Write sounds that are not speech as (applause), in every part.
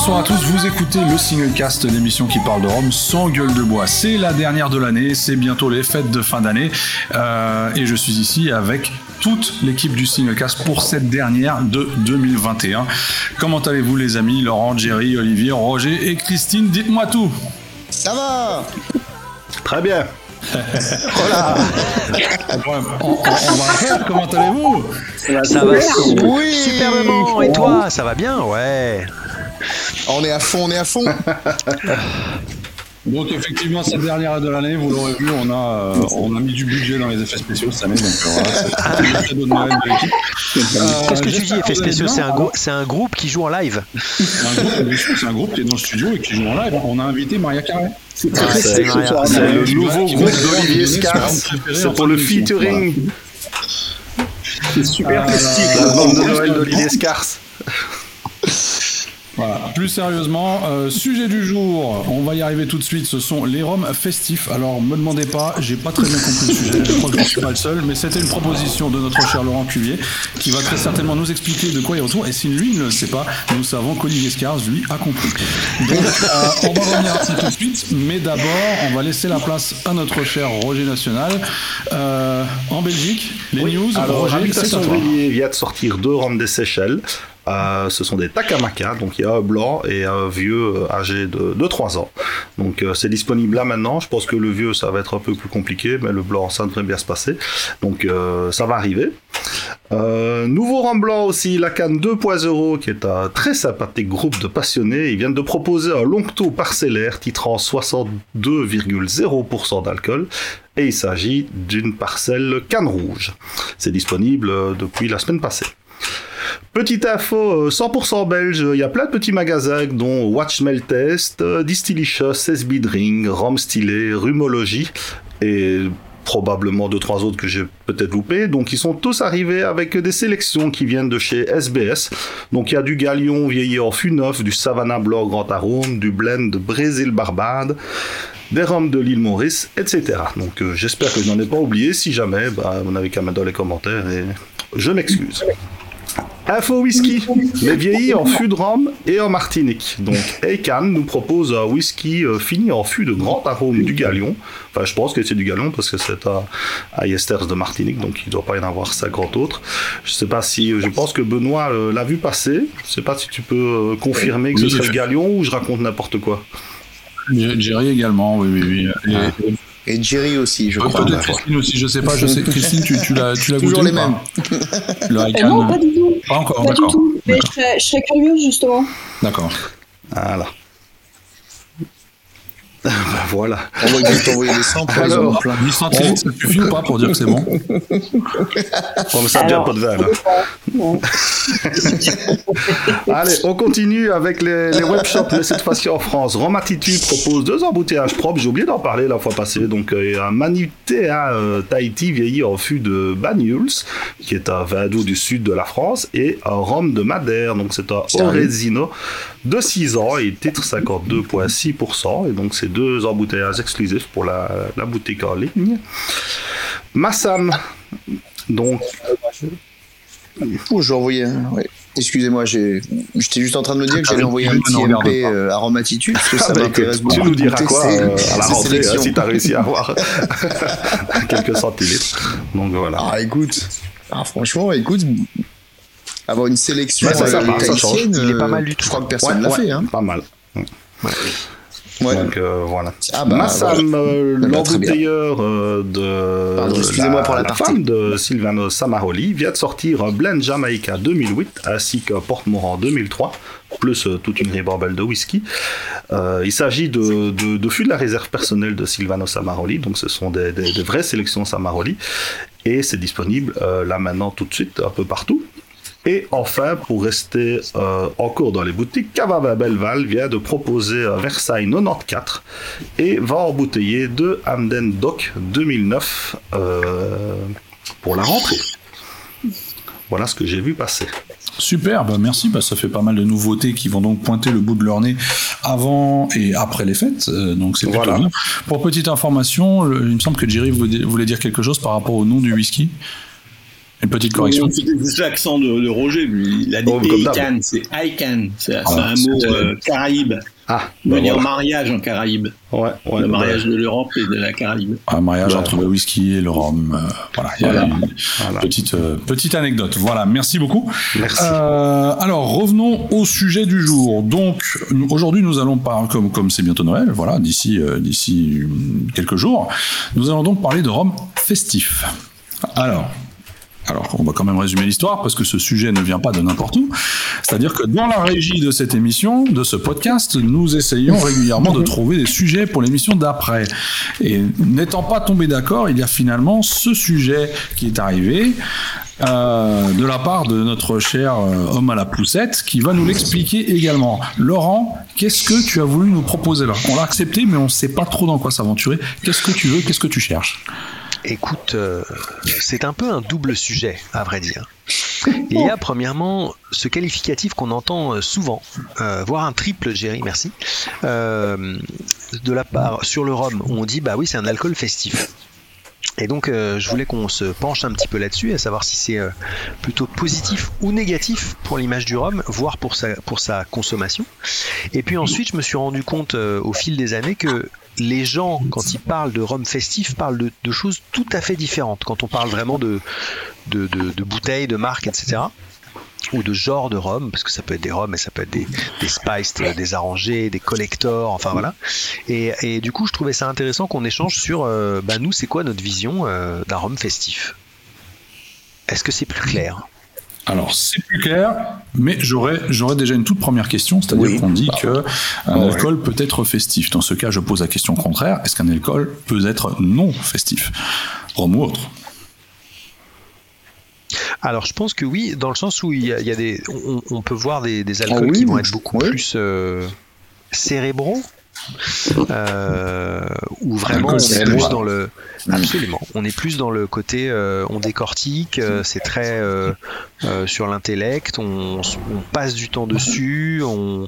bonsoir à tous. Vous écoutez le Single Cast, l'émission qui parle de Rome sans gueule de bois. C'est la dernière de l'année, c'est bientôt les fêtes de fin d'année. Euh, et je suis ici avec toute l'équipe du Single Cast pour cette dernière de 2021. Comment allez-vous les amis? Laurent, Jerry, Olivier, Roger et Christine Dites-moi tout. Ça va? Très bien. voilà. (laughs) on, va faire. Comment allez-vous? Ça va oui. superbement. Et toi, ça va bien? Ouais. On est à fond, on est à fond. Donc effectivement, cette dernière de l'année, vous l'aurez vu, on a, euh, on a mis du budget dans les effets spéciaux cette année. Donc euh, voilà, c'est cadeau de Noël de l'équipe. Qu'est-ce que tu dis, effets spéciaux C'est un, c'est un groupe qui joue en live C'est un, groupe qui est dans le studio et qui joue en live. On a invité Maria Carré. C'est le nouveau groupe d'Olivier Scars. C'est pour le featuring. C'est super festif, la bande de Noël d'Olivier Scars. Voilà. Plus sérieusement, euh, sujet du jour, on va y arriver tout de suite, ce sont les roms festifs. Alors, me demandez pas, j'ai pas très bien compris le sujet, je crois que je suis pas le seul, mais c'était une proposition de notre cher Laurent Cuvier, qui va très certainement nous expliquer de quoi il retourne, et si lui ne le sait pas, nous savons qu'Olivier Scars, lui, a compris. Donc, euh, on va revenir à ça tout de suite, mais d'abord, on va laisser la place à notre cher Roger National. Euh, en Belgique, les news, alors, Roger, c'est à toi. vient de sortir deux roms des Seychelles. Euh, ce sont des Takamaka, donc il y a un blanc et un vieux euh, âgé de, de 3 ans. Donc euh, c'est disponible là maintenant. Je pense que le vieux ça va être un peu plus compliqué, mais le blanc ça devrait bien se passer. Donc ça va arriver. nouveau rang blanc aussi, la canne 2.0 qui est un très sympathique groupe de passionnés. Ils viennent de proposer un longto parcellaire titrant 62,0% d'alcool et il s'agit d'une parcelle canne rouge. C'est disponible depuis la semaine passée. Petite info 100% euh, belge, il y a plein de petits magasins dont Watch Test, euh, Distillicious, SB Drink, Rome Stylé, Rumology et probablement deux trois autres que j'ai peut-être loupé. Donc ils sont tous arrivés avec des sélections qui viennent de chez SBS. Donc il y a du Galion vieilli en du Savannah Blanc Grand Arôme, du blend Brésil Barbade, des rhums de l'île Maurice, etc. Donc euh, j'espère que je n'en ai pas oublié. Si jamais, bah, vous n'avez qu'à mettre dans les commentaires et je m'excuse. Info whisky, mais vieilli en fût de rhum et en Martinique. Donc Eikan nous propose un whisky euh, fini en fût de grand arôme du Galion. Enfin, je pense que c'est du Galion parce que c'est à, à de Martinique, donc il ne doit pas y en avoir 50 autres. Je sais pas si, je pense que Benoît euh, l'a vu passer. Je sais pas si tu peux euh, confirmer que ce serait le Galion ou je raconte n'importe quoi. Jerry également, oui, oui, oui. Et Jerry aussi, je crois. Peut-être Christine aussi, je sais pas. Je sais, Christine, tu, tu l'as, l'as Toujours les mêmes. (laughs) Le euh, non, pas du tout. Pas encore, pas du tout. Mais je serais, je serais curieuse justement. D'accord. Voilà. Ben voilà. On va t'envoyer des samples. Alors, 10 centilitres, ça suffit ou pas pour dire que c'est bon (laughs) Bon, mais ça devient pas de vin, Allez, on continue avec les, les webshops, mais cette fois-ci en France. Rome Attitude propose deux embouteillages propres. J'ai oublié d'en parler la fois passée. Donc, il y a un Manutea euh, Tahiti vieilli en fût de Banyuls, qui est un vin doux du sud de la France, et un rhum de Madère. Donc, c'est un Orezino de 6 ans et titre 52,6%. Et donc, c'est deux embouteillages exclusifs pour la, la boutique en ligne. Massam, donc. J'ai envoyé un. Excusez-moi, j'étais juste en train de me dire que j'allais envoyer un petit MP euh, aromatitude, parce que ça ah bah m'intéresse beaucoup. Tu nous diras quoi euh, à la rentrée si tu as réussi à avoir (laughs) quelques centilitres. Donc voilà. Ah, écoute, ah, franchement, écoute, avoir une sélection ça, ça, ça, change. Il est pas mal du tout. Je crois que personne ne l'a fait. Hein. Pas mal. Ouais. Donc euh, voilà. Ah bah, Massam, euh, ah bah, l'embouteilleur euh, de Pardon, excusez-moi pour la, la femme de Silvano Samaroli vient de sortir un blend Jamaica 2008 ainsi qu'un Porte-Morand 2003 plus euh, toute une ribambelle de whisky. Euh, il s'agit de, de, de fûts de la réserve personnelle de Silvano Samaroli, donc ce sont des, des, des vraies sélections Samaroli, et c'est disponible euh, là maintenant tout de suite un peu partout. Et enfin, pour rester euh, encore dans les boutiques, Cavava Belval vient de proposer un Versailles 94 et va embouteiller deux Hamden Doc 2009 euh, pour la rentrée. Voilà ce que j'ai vu passer. Super, bah merci, bah ça fait pas mal de nouveautés qui vont donc pointer le bout de leur nez avant et après les fêtes, euh, donc c'est bien. Pour petite information, il me semble que Jerry voulait dire quelque chose par rapport au nom du whisky. Une petite correction. C'est l'accent de, de, Roger, lui. Il a dit Oh, Aikan, c'est Aikan. C'est Ah, c'est un mot euh, caraïbe. Ah, On bah va dire voilà. mariage en Caraïbe. Ouais, ouais, le mariage bah, de l'Europe et de la Caraïbe. Un mariage entre le whisky et le rhum. euh, voilà, petite, euh, petite anecdote. Voilà, merci beaucoup. Merci. Euh, alors revenons au sujet du jour. Donc aujourd'hui nous allons parler comme comme c'est bientôt Noël, voilà d'ici euh, d'ici quelques jours, nous allons donc parler de rhum festif. Alors alors, on va quand même résumer l'histoire parce que ce sujet ne vient pas de n'importe où. C'est-à-dire que dans la régie de cette émission, de ce podcast, nous essayons régulièrement de trouver des sujets pour l'émission d'après. Et n'étant pas tombé d'accord, il y a finalement ce sujet qui est arrivé euh, de la part de notre cher euh, homme à la poussette qui va nous l'expliquer également. Laurent, qu'est-ce que tu as voulu nous proposer là? On l'a accepté, mais on ne sait pas trop dans quoi s'aventurer. Qu'est-ce que tu veux? Qu'est-ce que tu cherches? Écoute, euh, c'est un peu un double sujet, à vrai dire. (laughs) Il y a premièrement ce qualificatif qu'on entend euh, souvent, euh, voire un triple, Jerry, merci, euh, de la part sur le rhum, où on dit bah oui, c'est un alcool festif. Et donc, euh, je voulais qu'on se penche un petit peu là-dessus, à savoir si c'est euh, plutôt positif ou négatif pour l'image du rhum, voire pour sa, pour sa consommation. Et puis ensuite, je me suis rendu compte euh, au fil des années que les gens, quand ils parlent de rhum festif, parlent de, choses tout à fait différentes. Quand on parle vraiment de, de, bouteilles, de marques, etc. Ou de genre de rhum, parce que ça peut être des rhums, mais ça peut être des, des spiced, euh, des arrangés, des collectors, enfin voilà. Et, et du coup, je trouvais ça intéressant qu'on échange sur, euh, bah, nous, c'est quoi notre vision euh, d'un rhum festif? Est-ce que c'est plus clair? Alors, c'est plus clair, mais j'aurais, j'aurais déjà une toute première question, c'est-à-dire Oui. qu'on dit Bah, que un ouais. alcool peut être festif. Dans ce cas, je pose la question contraire est-ce qu'un alcool peut être non festif? Rhum ou autre? Alors, je pense que oui, dans le sens où il y a, il y a des, on, on peut voir des, des alcools Ah oui, qui vont être beaucoup oui. plus euh, cérébraux, euh, où vraiment on est cérébral. plus dans le, Mm. absolument, on est plus dans le côté, euh, on décortique, euh, c'est très euh, euh, sur l'intellect, on, on passe du temps dessus, on,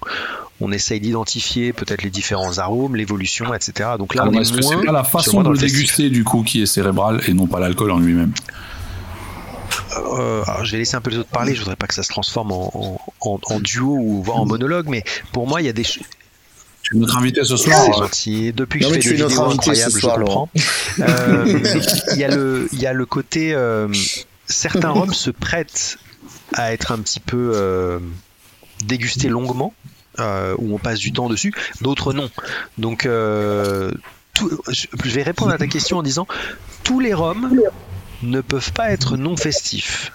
on essaye d'identifier peut-être les différents arômes, l'évolution, etc. Donc là, on Alors, est moins c'est pas la façon de le déguster, du coup, qui est cérébrale et non pas l'alcool en lui-même Euh, alors, je vais laisser un peu les autres parler, je voudrais pas que ça se transforme en, en- en- en duo ou voire en monologue, mais pour moi, il y a des Tu es notre invité ce c'est soir. gentil. Depuis que Non, je fais des vidéos incroyables, soir, je comprends. Euh, Il y, a le- il y a le côté. euh, certains rhums se prêtent à être un petit peu euh, dégustés longuement, euh, où on passe du temps dessus, d'autres non. Donc, euh, tout- je vais répondre à ta question en disant tous les rhums ne peuvent pas être non festifs.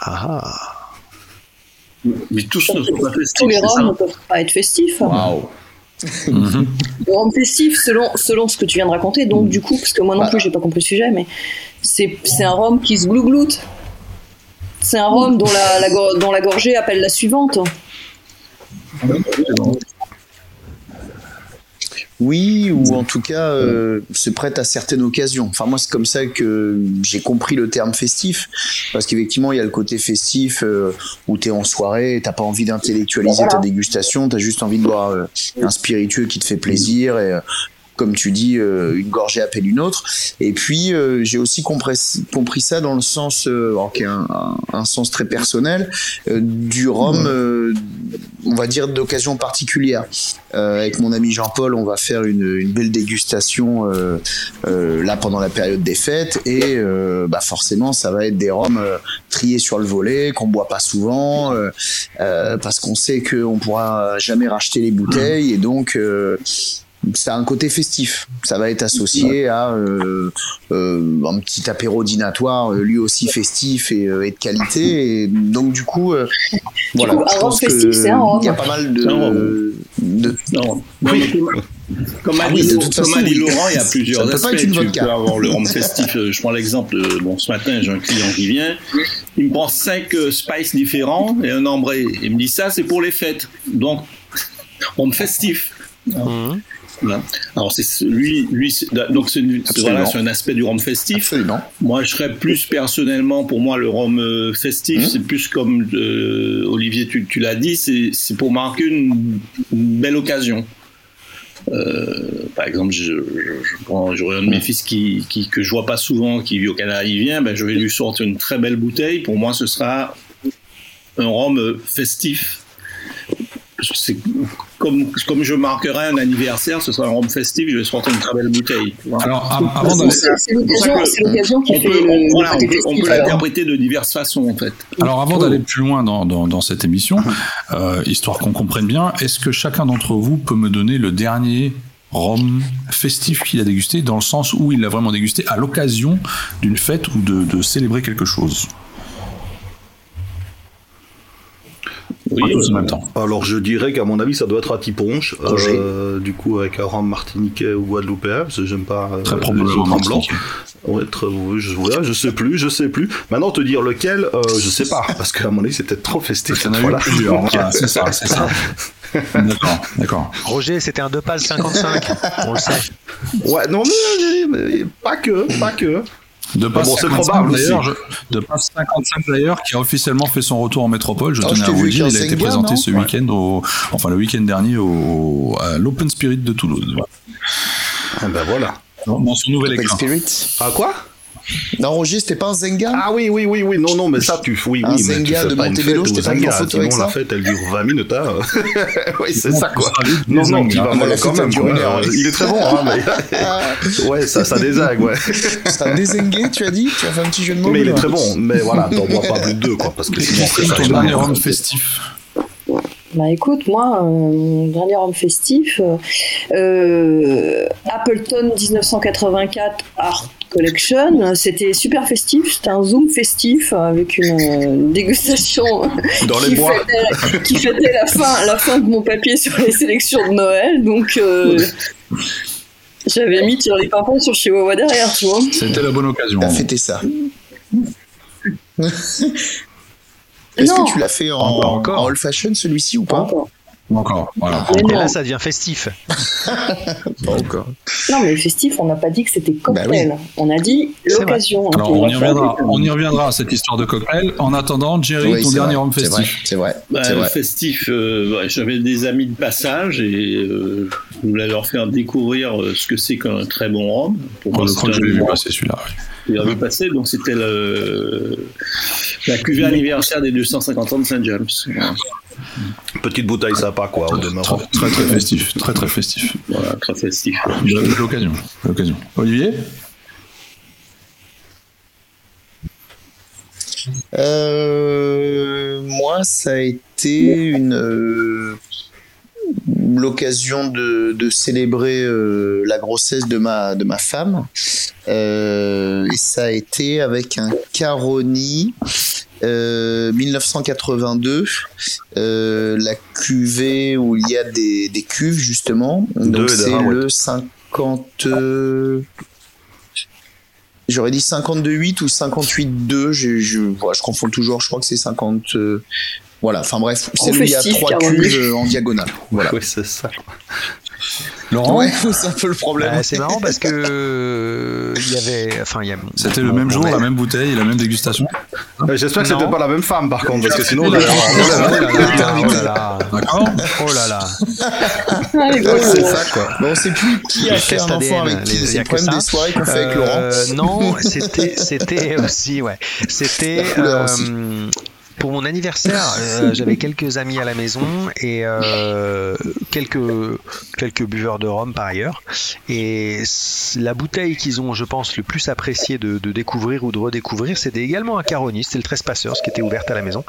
Ah ah. Mais tous ne sont pas festifs. Tous les rhums ne peuvent pas être festifs. Waouh. Mhm. Le rhum festif, selon, selon ce que tu viens de raconter, donc du coup, parce que moi non Bah. plus, j'ai pas compris le sujet, mais c'est c'est un rhum qui se glougloute. C'est un rhum dont la, dont la gorgée appelle la suivante. Oui, ou en tout cas euh, se prête à certaines occasions. Enfin moi c'est comme ça que j'ai compris le terme festif, parce qu'effectivement il y a le côté festif euh, où t'es en soirée, t'as pas envie d'intellectualiser ta dégustation, t'as juste envie de boire euh, un spiritueux qui te fait plaisir et euh, comme tu dis, euh, une gorgée appelle une autre. Et puis, euh, j'ai aussi compris, compris ça dans le sens, euh, alors qui est un, un- un sens très personnel, du rhum, on va dire, d'occasion particulière. Avec mon ami Jean-Paul, on va faire une, une belle dégustation là pendant la période des fêtes. Et bah forcément, ça va être des rhums triés sur le volet, qu'on boit pas souvent, parce qu'on sait qu'on pourra jamais racheter les bouteilles. Et donc... ça a un côté festif. Ça va être associé à euh, euh, un petit apéro dînatoire, euh, lui aussi festif et, euh, et de qualité. Et donc du coup, euh, voilà. coup, un je pense festif, c'est un rhum. Il y a pas mal de, de Non. Mais comme- a Ah oui, dit, de toute comme façon, oui. Laurent, il y a Ça plusieurs peut pas aspects. être une Tu vodka. peux avoir le rhum festif. (laughs) Je prends l'exemple, bon, ce matin, j'ai un client qui vient, il me prend cinq euh, spices différents et un ambré. Il me dit ça, c'est pour les fêtes. Donc, rhum festif. Voilà. Alors, c'est ce- lui, donc c'est voilà, un aspect du rhum festif. absolument. Moi, je serais plus personnellement, pour moi, le rhum euh, festif, Mhm. c'est plus comme euh, Olivier, tu, tu l'as dit, c'est pour marquer une, une belle occasion. Euh, par exemple, je, je, j'aurais un de mes fils qui, qui, que je vois pas souvent, qui vit au Canada, il vient, ben, je vais lui sortir une très belle bouteille. Pour moi, ce sera un rhum festif. C'est comme, comme je marquerai un anniversaire, ce sera un rhum festif, je vais sortir une très belle bouteille. Alors, av- avant d'aller. C'est l'occasion qui on fait on- voilà, peut, on l'interpréter de diverses façons, en fait. Alors avant d'aller plus loin dans, dans, dans cette émission, euh, histoire qu'on comprenne bien, est-ce que chacun d'entre vous peut me donner le dernier rhum festif qu'il a dégusté, dans le sens où il l'a vraiment dégusté à l'occasion d'une fête ou de, de célébrer quelque chose? Oui, tous en euh, même temps. Alors je dirais qu'à mon avis ça doit être à Tiponche, Roger. euh, du coup avec un rhum martiniquais ou guadeloupéen, parce que j'aime pas euh, Très les probablement blanc. Ouais, très- je, ouais, je sais plus, je sais plus. Maintenant te dire lequel, euh, je sais pas, parce qu'à mon avis c'était trop festif. Il y en a eu Voilà. plusieurs, voilà, (laughs) c'est ça, c'est ça. D'accord, d'accord. Roger, c'était un 2 passes 55. On le sait. Ouais, non mais, mais pas que, pas que. De passe bon, c'est 55 probable d'ailleurs, je- de passe 55 d'ailleurs, qui a officiellement fait son retour en métropole. Je Ah, tenais je à vous dire, il a été présenté ce week-end, au, enfin le week-end dernier au, à l'Open Spirit de Toulouse. Ah, ben voilà. Dans son nouvel Open éclat. Spirit. Ah quoi? Non, Roger, c'était pas un Zenga Ah oui, oui, oui, oui, non, non, mais ça, tu, oui, Un oui, mais tu Zenga de Montebello, je t'ai pas mis en Zenga, photo avec sinon la ça fête, elle dure 20 minutes, hein. (laughs) oui, c'est ça, quoi. Ça Non, non, vas Ah, mal la quand même, ouais. Il est très bon, hein, mais... (laughs) ouais, ça, ça désague, ouais. C'est un dézengué, tu as dit? Tu as fait un petit jeu de mots Mais il est très bon, mais voilà, t'en bois pas plus de deux, quoi, parce que sinon, ça ton dernier de- rhum festif. Bah écoute, moi, euh, dernier rhum festif, euh, euh, Appleton 1984 Art Collection, c'était super festif, c'était un zoom festif avec une, euh, dégustation Dans les qui, bois. fêtait, qui fêtait la fin, la fin de mon papier sur les sélections de Noël, donc euh, j'avais mis sur les pimpons sur Chihuahua derrière, tu vois. C'était la bonne occasion. T'as fêté ça. (laughs) Est-ce que tu l'as fait en, Encore, en old fashion celui-ci ou pas Encore. Encore, voilà. Et non. là, ça devient festif. (laughs) Pas encore. Non, mais festif, on n'a pas dit que c'était cocktail. Bah On a dit l'occasion. Alors On y reviendra, on y reviendra à cette histoire de cocktail. En attendant, Jerry, Oui, ton dernier vrai, rhum c'est vrai, festif. C'est vrai. Bah, vrai. festif, euh, ouais, j'avais des amis de passage et euh, je voulais leur faire découvrir euh, ce que c'est qu'un très bon rhum. Pour Oh, moi, je crois que je c'était l'ai un vu passer celui-là. Il avait passé, donc c'était la cuvée anniversaire des 250 ans de Saint James. Petite bouteille sympa, quoi, au demeurant. Très, très très festif, très très festif. Voilà, très festif. J'avais l'occasion, l'occasion. Olivier Euh, moi, ça a été une euh, l'occasion de, de célébrer euh, la grossesse de ma de ma femme. Euh, et ça a été avec un Caroni euh, 1982, euh, la cuvée où il y a des, des cuves justement. Donc c'est ouais. le 50. euh, J'aurais dit 52,8 ou 58,2. Je, je, voilà, je confonds toujours. Je crois que c'est 50. euh, voilà. Enfin bref, c'est lui, il y a trois cuves euh, en diagonale. Voilà. (laughs) Oui, c'est ça. Laurent Ouais, (laughs) c'est un peu le problème. Bah, c'est marrant parce que euh, il y avait, enfin, il y a. C'était le même jour, la même bouteille, la même dégustation. Euh, J'espère que c'était pas la même femme, par contre, parce que sinon... Oh on là là, Oh là là, oh là là, D'accord oh là là. Ah, c'est ça quoi. Bon, on sait plus qui a fait un enfant avec qui. C'est a le que problème des soirées qu'on fait avec Laurent. Euh, non, c'était c'était aussi ouais. C'était Pour mon anniversaire, (laughs) euh, j'avais quelques amis à la maison et euh, quelques quelques buveurs de rhum par ailleurs. Et la bouteille qu'ils ont, je pense, le plus apprécié de, de découvrir ou de redécouvrir, c'était également un Caroni, c'était le 13 Passeurs, ce qui était ouverte à la maison.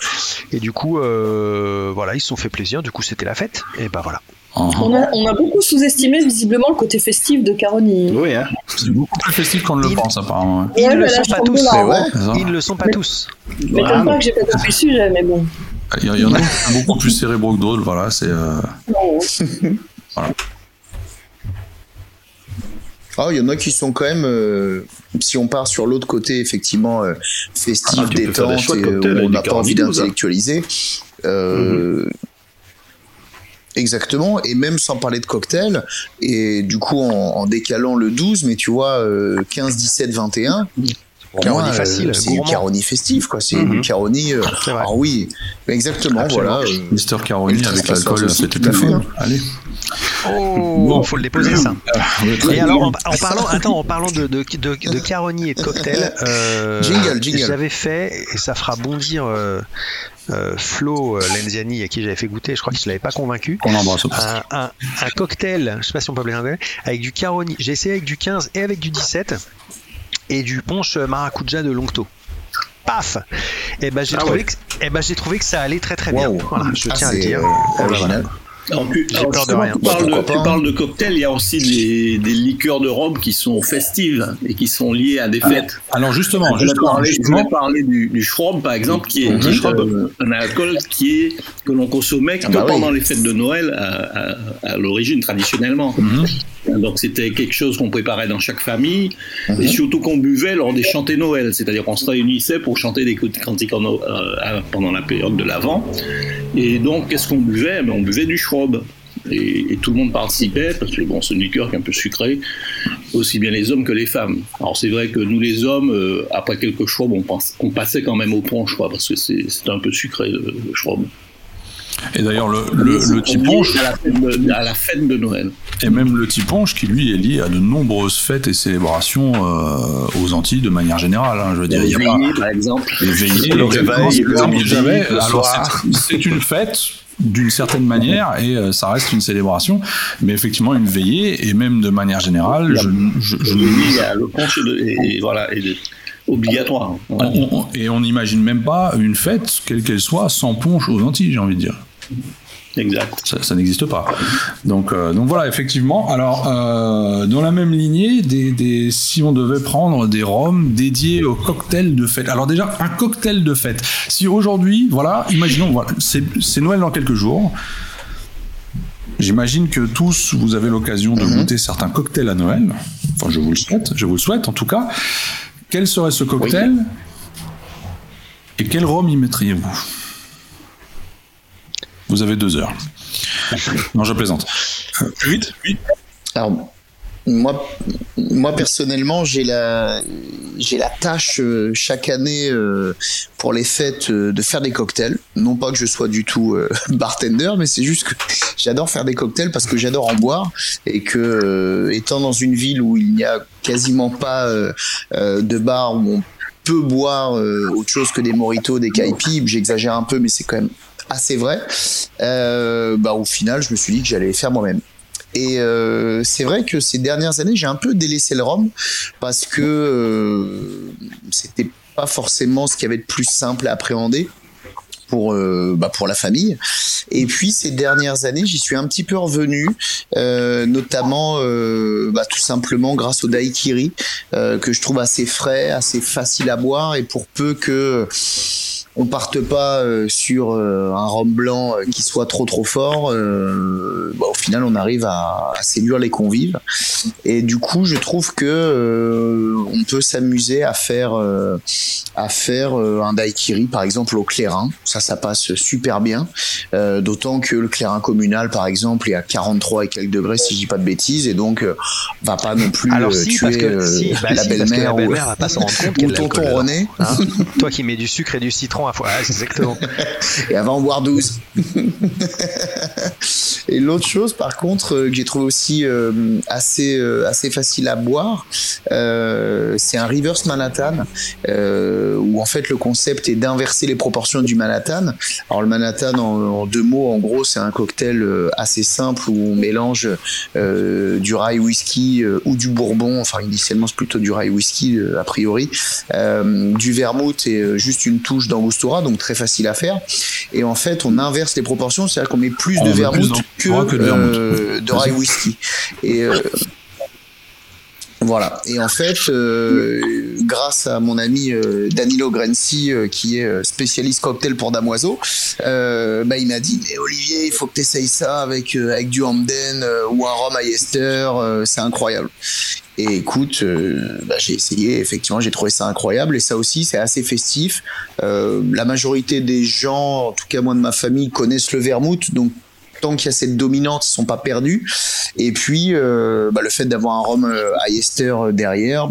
Et du coup, euh, voilà, ils se sont fait plaisir. Du coup, c'était la fête. Et ben voilà. Uh-huh. On a, on a beaucoup sous-estimé visiblement le côté festif de Caroni. Oui, hein. C'est beaucoup plus festif qu'on ne le pense, apparemment. ouais. Ils Ouais, ne le sont pas tous. hein. ouais. Ça. Ils ne le sont pas tous. M'étonne Voilà. pas que j'ai pas compris le sujet, mais bon. Il y, en a qui sont beaucoup plus cérébraux que d'autres, voilà, c'est... euh. (laughs) Ah, il y en a qui sont quand même, euh, si on part sur l'autre côté, effectivement, euh, festif, Ah, des détente, chouettes et, euh, on n'a pas envie Caroni, d'intellectualiser. Euh, Mhm. Exactement, et même sans parler de cocktail, et du coup en, décalant le 12, mais tu vois, euh, 15, 17, 21, pour Caroni moi, euh, facile, c'est du. Caroni festif, quoi. C'est Mhm. du Caroni. euh, C'est ah oui, exactement, Absolument. voilà. euh, Mister Caroni avec l'alcool, c'était tout à fait, hein. Allez. Oh, faut le déposer ça. Très Et alors, en, en parlant, attends, en parlant de, de, de, de (laughs) carogne et de cocktail, euh, Jingle, jingle. j'avais fait, et ça fera bondir euh, euh, Flo euh, Lenziani, à qui j'avais fait goûter, je crois qu'il ne l'avait pas convaincu, On l'embrasse au passage. un, un, un cocktail, je sais pas si on peut appeler un cocktail, avec du carogne. J'ai essayé avec du 15 et avec du 17, et du punch maracuja de Longto. Paf Et ben j'ai Ah trouvé ouais. que, eh ben j'ai trouvé que ça allait très très bien. Voilà, je Ah, tiens à le dire. euh, original. Alors, tu, J'ai alors, peur de rien. Tu parles, de, tu pas, parles de cocktails, il y a aussi des, des liqueurs de rhum qui sont festives et qui sont liées à des fêtes. Alors justement, je justement, parler, je justement, parler du, du Schrob, par exemple, qui est, Mhm. qui est, Schrob. euh, un alcool qui est, que l'on consommait que Ah bah oui. pendant les fêtes de Noël à, à- à l'origine, traditionnellement. Mhm. Donc c'était quelque chose qu'on préparait dans chaque famille Mhm. et surtout qu'on buvait lors des chantés Noël, c'est-à-dire qu'on se réunissait pour chanter des cantiques en euh, pendant la période de l'Avent. Et donc qu'est-ce qu'on buvait? Ben, On buvait du Et, et tout le monde participait parce que bon, c'est une liqueur qui est un peu sucrée, aussi bien les hommes que les femmes. Alors c'est vrai que nous les hommes, euh, après quelques Schrob, on, pense- on passait quand même au punch, quoi, parce que c'est un peu sucré le, le et d'ailleurs le, le, le à la, fête de, à la fête de Noël. et même le petit punch qui lui est lié à de nombreuses fêtes et célébrations euh, aux Antilles de manière générale. hein. Je veux dire, il y a pas Veillées, par exemple. les veillées, Le exactement, réveil, c'est le j'avais. le Alors, soir. c'est- c'est une fête d'une certaine manière et euh, ça reste une célébration, mais effectivement une veillée et même de manière générale, je, le punch de- et, et voilà, et de- obligatoire. on- on- et on n'imagine même pas une fête, quelle qu'elle soit, sans punch aux Antilles, j'ai envie de dire. Exact. Ça, ça n'existe pas. Donc, euh, donc voilà, effectivement. Alors, euh, dans la même lignée, des, des, si on devait prendre des rhums dédiés au cocktail de fête. Alors déjà, un cocktail de fête. Si aujourd'hui, voilà, imaginons, voilà, c'est c'est Noël dans quelques jours. J'imagine que tous, vous avez l'occasion de goûter certains cocktails à Noël. Enfin, je vous le souhaite, je vous le souhaite en tout cas. Quel serait ce cocktail? Et quel rhum y mettriez-vous? Vous avez deux heures. Non, je plaisante. Plus vite, oui. Alors, moi, moi personnellement, j'ai la, j'ai la tâche euh, chaque année euh, pour les fêtes euh, de faire des cocktails. Non pas que je sois du tout euh, (laughs) bartender, mais c'est juste que j'adore faire des cocktails parce que j'adore en boire et que euh, étant dans une ville où il n'y a quasiment pas euh, euh, de bar où on peut boire euh, autre chose que des mojitos, des caipis, j'exagère un peu, mais c'est quand même assez vrai. Euh, bah, au final, je me suis dit que j'allais faire moi-même. Et euh, c'est vrai que ces dernières années, j'ai un peu délaissé le rhum parce que euh, c'était pas forcément ce qu'il y avait de plus simple à appréhender pour euh, bah, pour la famille. Et puis ces dernières années, j'y suis un petit peu revenu, euh, notamment euh, bah, tout simplement grâce au daiquiri euh, que je trouve assez frais, assez facile à boire et pour peu que on parte pas euh, sur euh, un rhum blanc euh, qui soit trop trop fort, bah, au final on arrive à, à séduire les convives. Et du coup, je trouve que on peut s'amuser à faire à faire un daiquiri par exemple au clairin. Ça, ça passe super bien. D'autant que le clairin communal, par exemple, est à 43 et quelques degrés si je dis pas de bêtises, et donc va pas non plus Alors si, tuer parce que, si, bah la si, belle-mère ou, va pas s'en (laughs) rendre compte ou tonton. René. Hein? Toi qui mets du sucre et du citron à fois. Exactement. (laughs) et en boire 12. (laughs) et l'autre chose, par contre, euh, que j'ai trouvé aussi euh, assez, euh, assez facile à boire, euh, c'est un reverse Manhattan, euh, où en fait le concept est d'inverser les proportions du Manhattan. Alors le Manhattan, en, en deux mots, en gros, c'est un cocktail assez simple où on mélange euh, du rye whisky euh, ou du bourbon, enfin initialement c'est plutôt du rye whisky euh, a priori, euh, du vermouth et euh, juste une touche donc très facile à faire. Et en fait, on inverse les proportions, c'est-à-dire qu'on met plus On de vermouth que, de euh, de rye whisky. Et euh, voilà. Et en fait, euh, grâce à mon ami euh, Danilo Grenzi, euh, qui est spécialiste cocktail pour damoiseau, bah, il m'a dit Mais Olivier, il faut que tu essayes ça avec, avec du Hamden ou un rhum à Yester, euh, c'est incroyable. Et écoute, bah, j'ai essayé, effectivement, j'ai trouvé ça incroyable. Et ça aussi, c'est assez festif. La majorité des gens, en tout cas moi de ma famille, connaissent le vermouth, donc tant qu'il y a cette dominante, ils sont pas perdus. Et puis, euh, bah, le fait d'avoir un rhum euh, à ester derrière,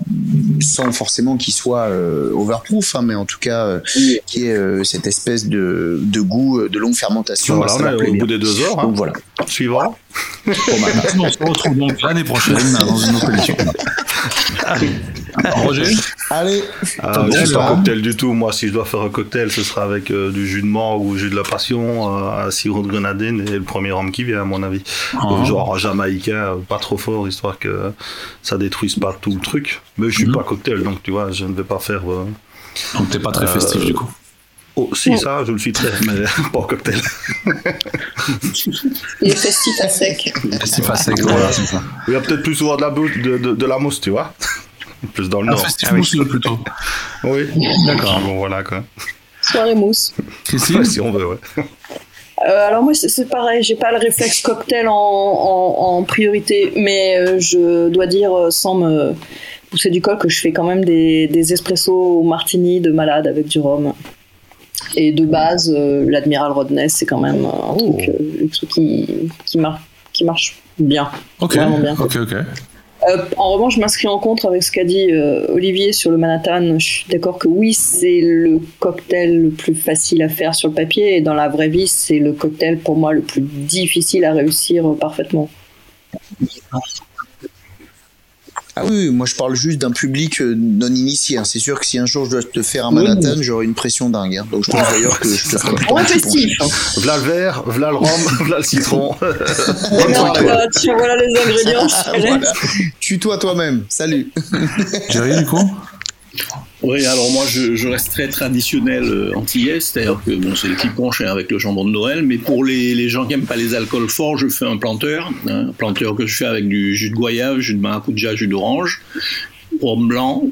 sans forcément qu'il soit euh, overproof, hein, mais en tout cas, euh, qui est euh, cette espèce de, de goût euh, de longue fermentation. Voilà, au bout des deux heures. hein. Donc voilà. Suivant. on se retrouve donc l'année prochaine dans une autre émission. Roger Allez, Ah, Cocktail, c'est pas un cocktail du tout. Moi, si je dois faire un cocktail, ce sera avec euh, du jus de mangue ou jus de la passion, euh, un sirop de grenadine et le premier rhum qui vient, à mon avis. Ah. Euh, Genre jamaïcain, euh, pas trop fort, histoire que ça détruise pas tout le truc. Mais je suis Mhm. pas cocktail, donc tu vois, je ne vais pas faire. euh, Donc t'es pas très festif du coup. Oh, si, ça, je le suis très, mais (laughs) pas en cocktail. (laughs) Il est festif à sec. Festif à sec, voilà, c'est ça. Il y a peut-être plus souvent de la, bou- de, de, de la mousse, tu vois. (laughs) plus dans le Un nord. festif Ah oui. mousseux plutôt. Oui. D'accord. Bon, voilà, quoi. Soirée mousse. Ouais, si on veut, ouais. Euh, alors moi c'est- pareil, j'ai pas le réflexe cocktail en, en, en priorité, mais euh, je dois dire euh, sans me pousser du col que je fais quand même des, des espressos au martini de malade avec du rhum. Et de base, euh, l'admiral Rodness c'est quand même un truc, euh, un truc qui, qui, mar- qui marche bien. Ok, Vraiment bien. ok, ok. Euh, en revanche, je m'inscris en contre avec ce qu'a dit euh, Olivier sur le Manhattan. Je suis d'accord que oui, c'est le cocktail le plus facile à faire sur le papier, et dans la vraie vie, c'est le cocktail pour moi le plus difficile à réussir euh, parfaitement. Ah oui, moi je parle juste d'un public euh, non initié. hein. C'est sûr que si un jour je dois te faire un Manhattan, j'aurai une pression dingue. hein. Donc je pense d'ailleurs que je te ferai (laughs) petit festif. hein. V'là le verre, v'là le rhum, (laughs) v'là le citron. Bonne Non, soirée. voilà, tiens, voilà les ingrédients. (laughs) Voilà. Tue-toi toi-même. Salut. Jerry, du coup? Oui, alors moi je, je reste très traditionnel euh, antillais, c'est-à-dire que bon, c'est le hein, avec le jambon de Noël, mais pour les, les gens qui n'aiment pas les alcools forts, je fais un planteur, hein, un planteur que je fais avec du jus de goyave, jus de maracuja, jus d'orange, rhum blanc,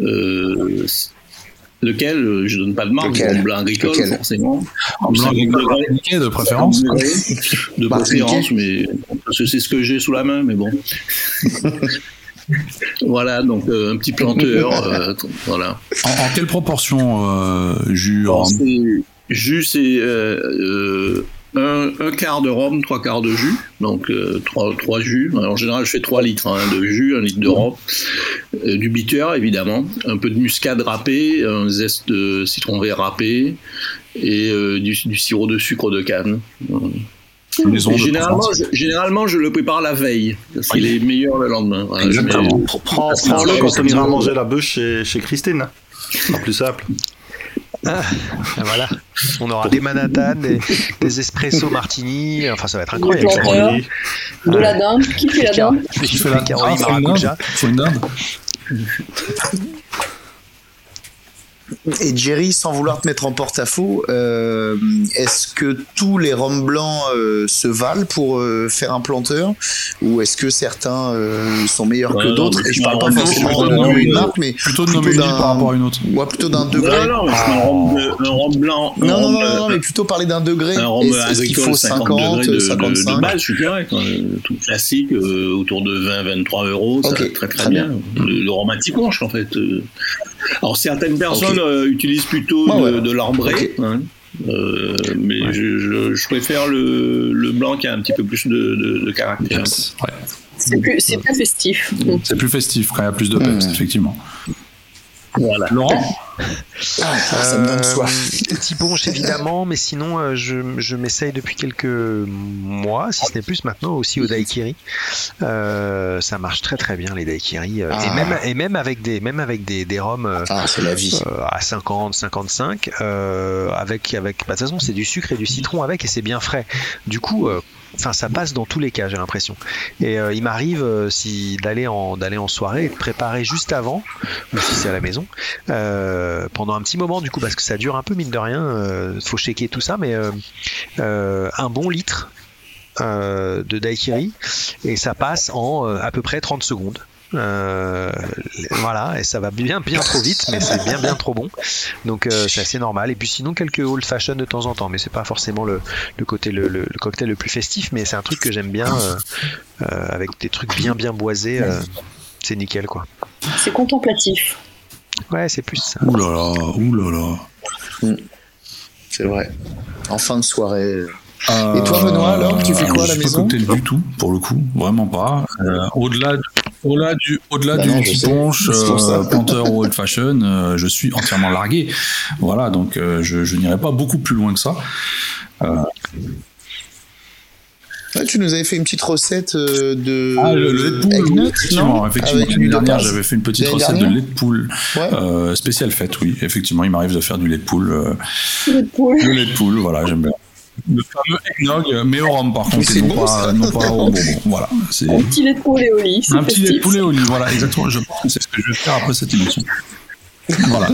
euh, lequel, euh, je donne pas de marque, rhum blanc agricole Lequel forcément. En blanc, 50 degrés. Niqué, de préférence. (laughs) De Bah, préférence, mais parce que c'est ce que j'ai sous la main, mais bon. (laughs) voilà, donc euh, un petit planteur, euh, voilà. En, en quelle proportion euh, jus Jus, c'est un, un quart de rhum, trois quarts de jus, donc euh, trois, trois jus. Alors, en général, je fais 3 litres hein, de jus, un litre de rhum, Euh, du bitter évidemment, un peu de muscade râpée, un zeste de citron vert râpé et euh, du, du sirop de sucre de canne. Généralement, je, généralement, je le prépare la veille, parce qu'il est meilleur le lendemain. Voilà, Exactement. mets- Prends- Prends-le quand on ira manger la bûche chez, chez Christine. C'est plus simple. Ah, voilà. On aura des Manhattan, des, des espresso martini. Enfin, ça va être incroyable. Oui. De la dinde. Qui fait la dinde Qui fait la Caroline Ah, dinde Faut une dinde Et Jerry, sans vouloir te mettre en porte-à-faux, euh, est-ce que tous les rhums blancs euh, se valent pour euh, faire un planteur? Ou est-ce que certains sont meilleurs Ouais, que d'autres? Et je parle pas forcément de nommer une marque, mais Plutôt de nommer une par rapport à une autre. ouais, plutôt d'un degré. non, non, mais un rhum, un rhum blanc. un Non, non, non, non, mais plutôt parler d'un degré. un rhum Est-ce est-ce qu'il faut 50 50, degrés de, de, 55 de base, je dirais, quoi. tout classique, autour de 20-23 euros, ça va très très, très bien. Le, le rhum anti-punch, en fait. Alors certaines personnes euh, utilisent plutôt de, ouais. de l'ambré, hein. Euh, mais je, je, je préfère le, le blanc qui a un petit peu plus de, de, de caractère. Yes. Ouais. C'est plus, plus festif. C'est plus festif quand il y a plus de peps, Mmh. effectivement. Voilà. Laurent Ah, ça me donne soif. Euh, Petit punch évidemment, mais sinon euh, je, je m'essaye depuis quelques mois, si ce n'est plus maintenant, aussi au daiquiri. Euh, ça marche très très bien les et Ah. même et même avec des même avec des des euh, Ah, c'est la vie. euh, à 50, 55, euh, avec avec bah, de toute façon c'est du sucre et du citron avec et c'est bien frais. Du coup, enfin ça passe dans tous les cas, j'ai l'impression. Et euh, il m'arrive euh, si d'aller en d'aller en soirée et de préparer juste avant, ou si c'est à la maison, euh, pendant un petit moment du coup parce que ça dure un peu mine de rien, euh, faut checker tout ça, mais un bon litre. de daiquiri et ça passe en à peu près 30 secondes euh, voilà, et ça va bien bien trop vite, mais c'est bien bien trop bon. Donc euh, c'est assez normal. Et puis sinon quelques old fashion de temps en temps, mais c'est pas forcément le, le côté le, le- le cocktail le plus festif, mais c'est un truc que j'aime bien euh, euh, avec des trucs bien bien boisés. euh, c'est nickel quoi. C'est contemplatif. Ouais, c'est plus ça. Ouh là là, ouh là là. C'est vrai. En fin de soirée. Et toi, Benoît, alors, tu fais quoi à la je maison? suis pas cocktail du tout, pour le coup, vraiment pas. Euh, au-delà, au-delà du, au-delà Bah du sais. punch, euh, planteur ou old fashion, euh, je suis entièrement largué. Voilà, donc euh, je, je n'irai pas beaucoup plus loin que ça. Ouais, tu nous avais fait une petite recette euh, de. Ah, le, le lait de poule, eggnog, effectivement, non effectivement. Avec L'année de dernière, j'avais fait une petite recette de lait de poule Ouais. euh, spéciale faite, oui. Effectivement, il m'arrive de faire du lait de poule. euh, Le poule. le lait de poule, voilà, j'aime bien. Le fameux eggnog, mais au rhum par contre, c'est et non, bon, pas, ça. non pas au bonbon. Voilà, c'est Un petit lait de poule et au lit. c'est un petit lait de poulet au lit. Voilà, exactement. Je pense que c'est ce que je vais faire après cette émission. Voilà.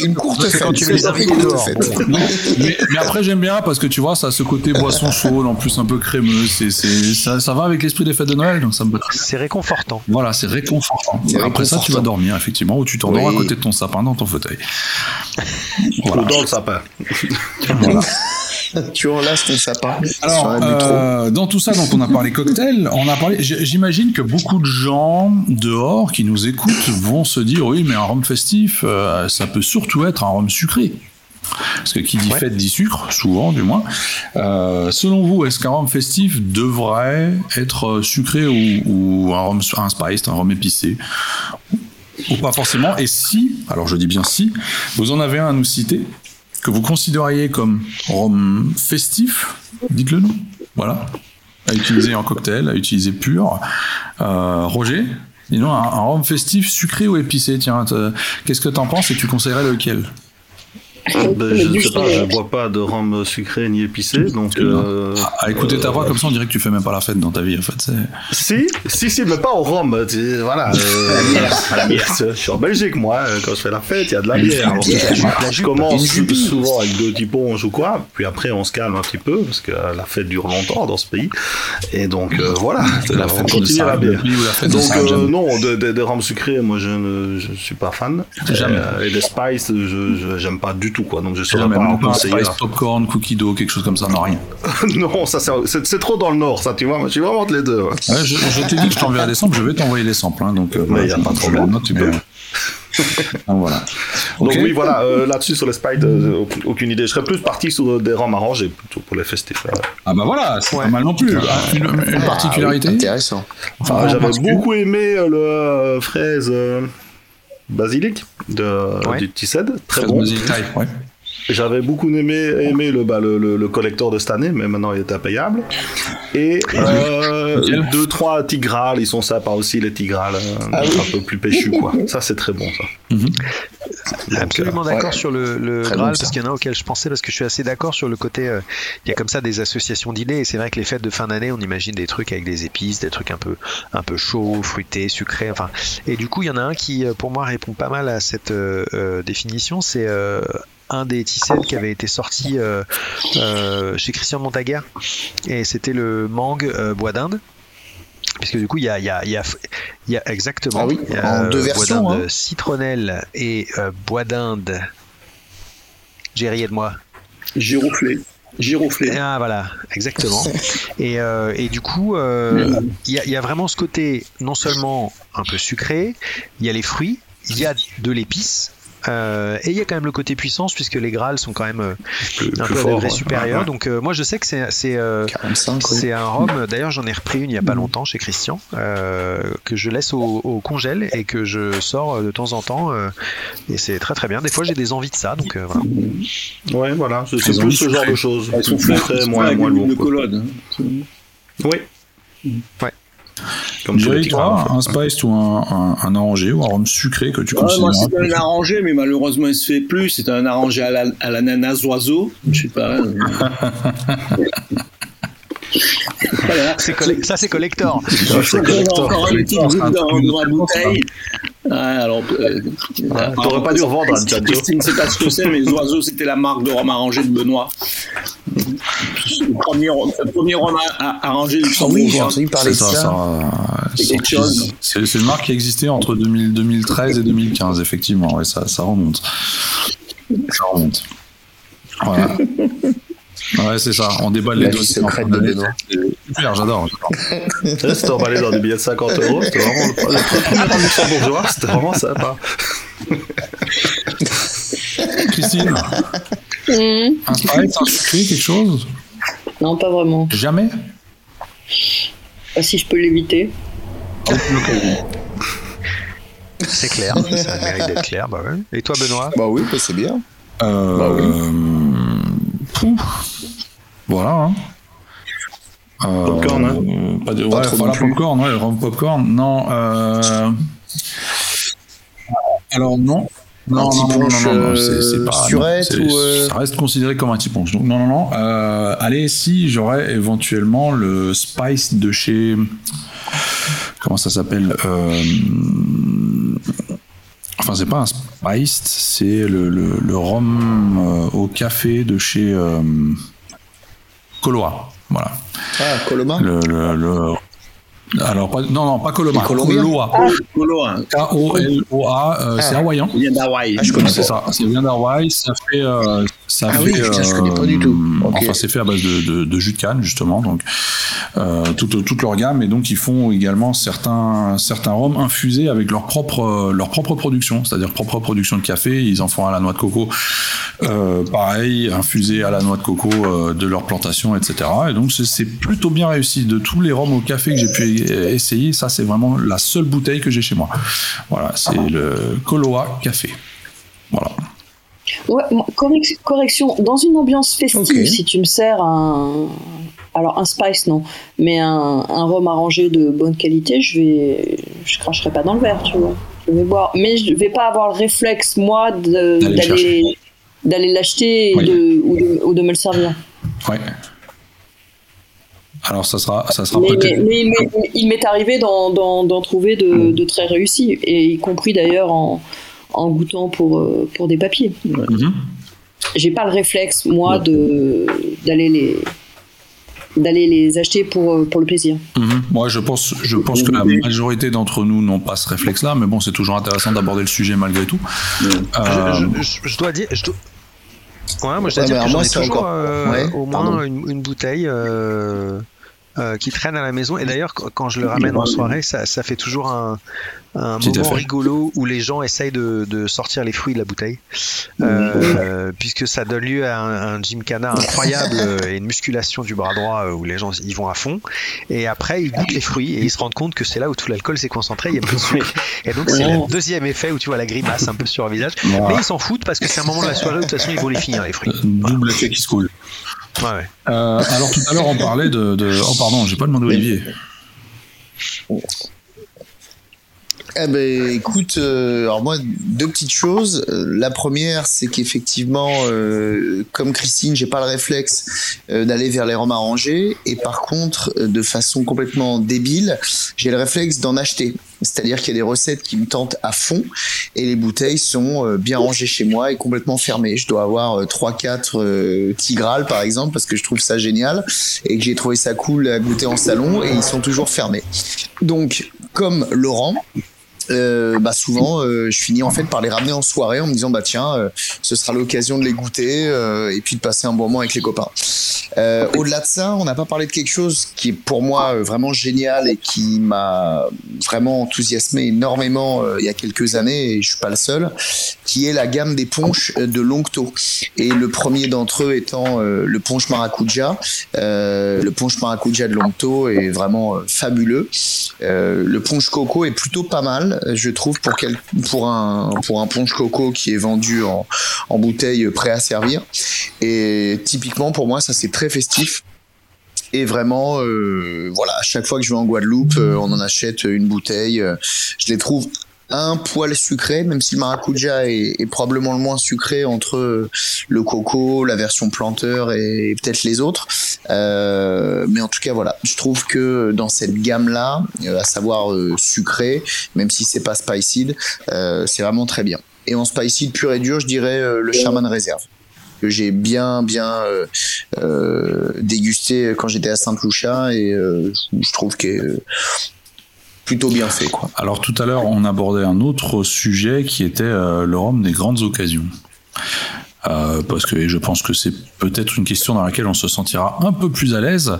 Une courte C'est fête. quand tu c'est courte dehors. mais, mais après j'aime bien parce que tu vois ça a ce côté boisson chaude en plus un peu crémeux c'est c'est ça, ça va avec l'esprit des fêtes de Noël donc ça me. C'est réconfortant. voilà c'est réconfortant C'est après ça tu vas dormir effectivement ou tu t'endors Oui. à côté de ton sapin dans ton fauteuil Ou dans le sapin. voilà. Tu enlaces ton sapin Alors, euh, dans tout ça, donc on a parlé cocktail, on a parlé. J'imagine que beaucoup de gens dehors qui nous écoutent vont se dire oui, mais un rhum festif, euh, ça peut surtout être un rhum sucré. Parce que qui dit Ouais. fête dit sucre, souvent du moins. Euh, selon vous, est-ce qu'un rhum festif devrait être sucré ou, ou un rhum un spiced, un rhum épicé? Ou pas forcément Et si, alors je dis bien si, vous en avez un à nous citer? Que vous considériez comme rhum festif, dites-le nous. Voilà. À utiliser en cocktail, à utiliser pur. Euh, Roger Dis-nous, un, un rhum festif sucré ou épicé? Tiens, te- qu'est-ce que t'en penses et tu conseillerais lequel? Ben, je ne sais pas, je bois pas de rhum sucré ni épicé, donc. euh, À écouter ta voix comme ça, on dirait que tu fais même pas la fête dans ta vie, en fait. c'est- Si, si, si, mais pas au rhum. tu- Voilà. (laughs) euh, (laughs) Je suis en Belgique, moi. euh, Quand je fais la fête, il y a de la bière. Donc, je commence souvent avec deux petits ponges ou quoi. Puis après, on se calme un petit peu parce que la fête dure longtemps dans ce pays. Et donc, euh, voilà. La on fête continue de la bière. la Donc euh, non, de, de, de rhum sucré, moi je ne je suis pas fan. Jamais. Euh, et des spices, je je- j'aime pas du tout quoi. Donc je saurais pas même conseiller. spice popcorn, cookie dough, quelque chose comme ça, non, rien. (laughs) non, ça c'est- trop dans le nord, ça tu vois. Moi, je suis vraiment les deux. ouais. Ouais, je je t'ai dit que je t'enverrai des samples, je vais t'envoyer les samples, hein, donc euh, Mais y a pas de problème. note, tu peux- (laughs) Donc, voilà. Donc oui, voilà, euh, là-dessus sur les spices, euh, aucune- idée. Je serais plus parti sur euh, des rhums arrangés plutôt pour les festifs. ouais. Ah bah voilà, c'est Ouais. pas mal non plus. Ah, Une, une particularité Ah oui, intéressant. Enfin, Ah, en J'avais beaucoup aimé euh, le euh, fraise euh, basilic de, Ouais. du Tissed, très Fraise bon. basilic Thai, ouais. J'avais beaucoup aimé, aimé le, bah, le, le, le collector de cette année, mais maintenant il est impayable. Et euh, deux, trois tigrales, ils sont sympas aussi, les tigrales, euh, Ah oui. un peu plus péchus, quoi. Ça, c'est très bon, ça. Mhm. Absolument d'accord ouais. sur le, le Graal, bon, parce qu'il y en a auxquels je pensais, parce que je suis assez d'accord sur le côté. euh, Il y a comme ça des associations d'idées, et c'est vrai que les fêtes de fin d'année, on imagine des trucs avec des épices, des trucs un peu, un peu chauds, fruités, sucrés. Enfin, et du coup, il y en a un qui, pour moi, répond pas mal à cette euh, euh, définition. C'est euh, un des Tissel qui avait été sorti euh, euh, chez Christian Montaguer, et c'était le mangue euh, bois d'Inde. Puisque du coup, il y a, il y, a, il y, a, il y a exactement Ah oui, il y a, en deux versions, bois d'Inde hein. citronnelle et euh, bois d'Inde. Jerry, aide-moi. Giroflé. Giroflé. Ah voilà, exactement. (laughs) et, euh, et du coup, euh, il y, a, il y a vraiment ce côté non seulement un peu sucré, il y a les fruits, il y a de l'épice. Euh, et il y a quand même le côté puissance puisque les Graals sont quand même euh, plus, un plus peu à fort, degré ouais. supérieur. Ouais. Donc euh, moi je sais que c'est c'est euh, 45, quoi. c'est un rhum. D'ailleurs j'en ai repris une il y a pas longtemps chez Christian euh, que je laisse au, au congèle et que je sors de temps en temps euh, et c'est très très bien. Des fois j'ai des envies de ça donc euh, voilà. Ouais, voilà, c'est plus ce genre de choses. Elles sont moins, moins l'huile de lourd. Comme Jerry, en toi, fait. un spice ou un, un, un arrangé ou un rhum sucré que tu Ouais, moi, considères c'est un arrangé, mais malheureusement, il se fait plus. C'est un arrangé à la- à l'ananas oiseau. Je sais pas. (laughs) voilà. Ça c'est collector. Je qu'on a encore un petit groupe dans, dans la bouteille. Ouais, alors, euh, T'aurais pas dû revendre un Giorgio. Christine ne sait pas ce que c'est, mais les oiseaux, c'était la marque de rhum arrangé de Benoît. Le premier, le premier rhum à- à- arrangé Ah oui, j'ai entendu parler C'est de ça, ça. C'est c'est une marque qui existait entre 2000 2013 et 2015, effectivement. Ouais, ça, ça remonte. Ça remonte. Voilà. Ouais, c'est ça. On déballe les en secrète de. Benoît. C'est Super, j'adore. C'était emballé dans des billets de 50 euros, c'était vraiment le, (laughs) le premier luxembourgeois, c'était vraiment sympa. Christine, Mmh. un spice, un sucré, quelque chose? Non, pas vraiment. Jamais? Bah, si je peux l'éviter. C'est clair, ça mérite d'être clair. Bah ouais. Et toi, Benoît? Bah oui, bah, c'est bien. Euh, Bah pouf. Voilà. Hein. Euh, Popcorn, hein pas de, Pas ouais, trop voilà, non popcorn, ouais, popcorn. Non. Euh... Alors non. Non, non, non, non, non, euh, c'est c'est pas. ou, euh, Ça reste considéré comme un petit punch. Donc non, non, non. Euh, allez, si j'aurais éventuellement le spice de chez. Comment ça s'appelle euh... Enfin, c'est pas un spiced, c'est le, le, rhum euh, au café de chez euh, Coloa. Voilà. Ah, Coloma Le, le, le- Alors, pas, non, non, pas Coloma. Colo, hein. K-O-L-O-A. euh, C'est Ah. hawaïen. Il vient d'Hawaï. Ah, je connais ça, ça vient d'Hawaï, ça fait. euh, ça Ah fait oui, putain, je connais pas du tout. Ok. Enfin, c'est fait à base de, de, de jus de canne, justement, donc euh, toute, toute leur gamme, et donc ils font également certains, certains rhums infusés avec leur propre, euh, leur propre production, c'est-à-dire propre production de café, ils en font à la noix de coco, euh, pareil, infusé à la noix de coco euh, de leur plantation, etc. Et donc c'est- plutôt bien réussi. De tous les rhums au café que j'ai pu essayer, ça c'est vraiment la seule bouteille que j'ai chez moi. Voilà, c'est le Koloa Café. Voilà. Ouais, correction, dans une ambiance festive, si tu me sers un. Alors, un spice, non, mais un, un rhum arrangé de bonne qualité, je vais. Je cracherai pas dans le verre, tu vois. Je vais boire. Mais je vais pas avoir le réflexe, moi, D'aller l'acheter Oui. ou, de, ou de me le servir. Ouais. Alors ça sera, ça sera Mais, peut-être. mais il m'est- il m'est arrivé d'en, trouver de, de très réussis, et y compris d'ailleurs en, en goûtant pour, euh, pour des papiers. Mhm. J'ai pas le réflexe, moi, de, d'aller les d'aller les acheter pour, euh, pour le plaisir. Mhm. Moi, je pense, je pense que la majorité d'entre nous n'ont pas ce réflexe-là, mais bon, c'est toujours intéressant d'aborder le sujet malgré tout. Euh, je, je- je dois dire. Je dois... Ouais, moi je dois Ouais, dire mais que j'en moi, ai c'est toujours encore- euh, Ouais, au moins une, une bouteille euh, euh, qui traîne à la maison. Et d'ailleurs, qu- quand je le ramène en soirée, ça, ça fait toujours un, un moment rigolo où les gens essayent de, de sortir les fruits de la bouteille. Euh, puisque ça donne lieu à un, un gymkhana incroyable euh, et une musculation du bras droit euh, où les gens y vont à fond. Et après, ils goûtent les fruits et ils se rendent compte que c'est là où tout l'alcool s'est concentré, il y a peu de sucre. Et donc, c'est le deuxième effet où tu vois la grimace un peu sur le visage. Mais ils s'en foutent parce que c'est un moment de la soirée où de toute façon ils vont les finir les fruits. Euh, Double effet qui se coule. Ouais, ouais. Euh, alors tout à l'heure, on parlait de, de- Oh pardon, j'ai pas demandé Olivier. Eh ben, écoute, euh, alors moi, deux petites choses. Euh, la première, c'est qu'effectivement, euh, comme Christine, j'ai pas le réflexe euh, d'aller vers les rhums arrangés, et par contre, euh, de façon complètement débile, j'ai le réflexe d'en acheter. C'est-à-dire qu'il y a des recettes qui me tentent à fond, et les bouteilles sont euh, bien rangées chez moi et complètement fermées. Je dois avoir euh, 3-4 euh, Tigral, par exemple, parce que je trouve ça génial, et que j'ai trouvé ça cool à goûter en salon, et ils sont toujours fermés. Donc, comme Laurent, euh, bah souvent euh, je finis en fait par les ramener en soirée en me disant bah tiens euh, ce sera l'occasion de les goûter euh, et puis de passer un bon moment avec les copains. Euh, Au-delà de ça, on n'a pas parlé de quelque chose qui est pour moi euh, vraiment génial et qui m'a vraiment enthousiasmé énormément il y a quelques années et je suis pas le seul, qui est la gamme des punchs euh, de Longto. Et le premier d'entre eux étant le punch maracuja. Le punch maracuja de Longto est vraiment fabuleux. Le punch coco est plutôt pas mal, je trouve, pour, pour, un, pour un punch coco qui est vendu en, en bouteille prêt à servir. Et typiquement, pour moi, ça c'est très festif. Et vraiment, euh, voilà, à chaque fois que je vais en Guadeloupe, euh, on en achète une bouteille. euh, je les trouve un poil sucré, même si le maracuja est, probablement le moins sucré entre euh, le coco, la version planteur et, peut-être les autres. Euh, mais en tout cas, voilà, je trouve que dans cette gamme-là, euh, à savoir sucré, même si c'est pas spicy, euh, c'est vraiment très bien. Et en spicy pur et dur, je dirais le Shaman Réserve que j'ai bien bien dégusté quand j'étais à Saint-Lucia et je trouve que plutôt bien fait quoi. Alors tout à l'heure, on abordait un autre sujet qui était euh, le rhum des grandes occasions. Euh, parce que je pense que c'est peut-être une question dans laquelle on se sentira un peu plus à l'aise.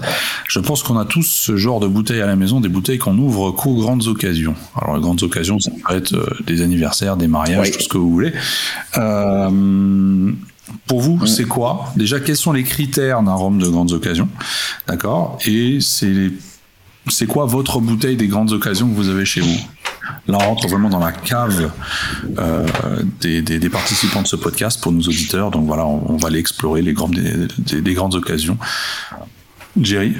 Je pense qu'on a tous ce genre de bouteilles à la maison, des bouteilles qu'on ouvre qu'aux grandes occasions. Alors les grandes occasions, ça peut être euh, des anniversaires, des mariages, Oui. tout ce que vous voulez. Euh, pour vous, c'est quoi? Déjà, quels sont les critères d'un rhum de grandes occasions? D'accord? Et c'est c'est quoi votre bouteille des grandes occasions que vous avez chez vous Là, on rentre vraiment dans la cave euh, des, des, des, participants de ce podcast pour nos auditeurs. Donc voilà, on, on va aller explorer les grandes, des, des grandes occasions. Jerry?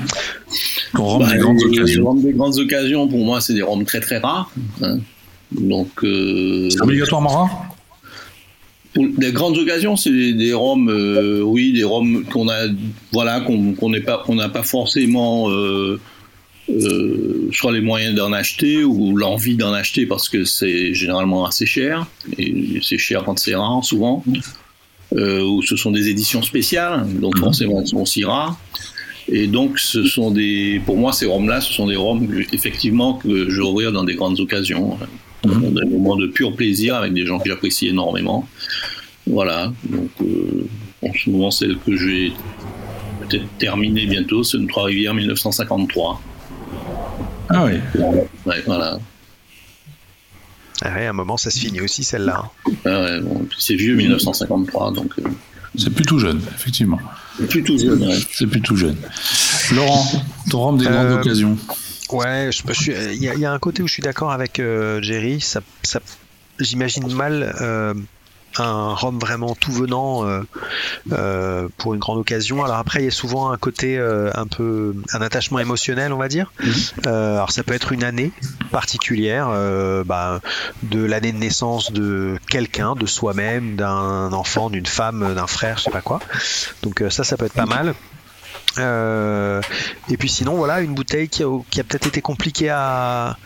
Rhum bah, des grandes les, occasions. Des grandes occasions, pour moi, c'est des rhums très très rares. Hein. Donc, euh, c'est obligatoirement rare pour des grandes occasions, c'est des, des rhums, euh, oui, des rhums qu'on a, voilà, qu'on n'est pas, qu'on n'a pas forcément euh, euh, soit les moyens d'en acheter ou l'envie d'en acheter parce que c'est généralement assez cher et c'est cher quand c'est rare souvent. Euh, ou ce sont des éditions spéciales, donc forcément elles sont aussi rares. Et donc, ce sont des, pour moi, ces rhums-là, ce sont des rhums effectivement que je ouvrir dans des grandes occasions, dans des moments de pur plaisir avec des gens que j'apprécie énormément. Voilà. Donc, euh, en ce moment, celle que je vais peut-être terminer bientôt, c'est une Trois-Rivières 1953. Ah oui. Ouais, voilà. Ah ouais, à un moment, ça se finit aussi celle-là. Hein. Ah ouais, bon, c'est vieux 1953, donc. Euh... C'est plutôt jeune, effectivement. C'est plutôt jeune, ouais. C'est plutôt jeune. Laurent, ton rhum des grandes Euh, occasions. Ouais, je, je suis- il y, a- il y a un côté où je suis d'accord avec euh, Jerry. Ça, ça, J'imagine mal euh, un rhum vraiment tout venant euh, euh, pour une grande occasion. Alors après, il y a souvent un côté euh, un peu un attachement émotionnel, on va dire. Euh, alors ça peut être une année particulière, bah, de l'année de naissance de quelqu'un, de soi-même, d'un enfant, d'une femme, d'un frère, je sais pas quoi. Donc ça, ça peut être pas mal. Euh, et puis sinon, voilà, une bouteille qui a, qui a peut-être été compliquée à,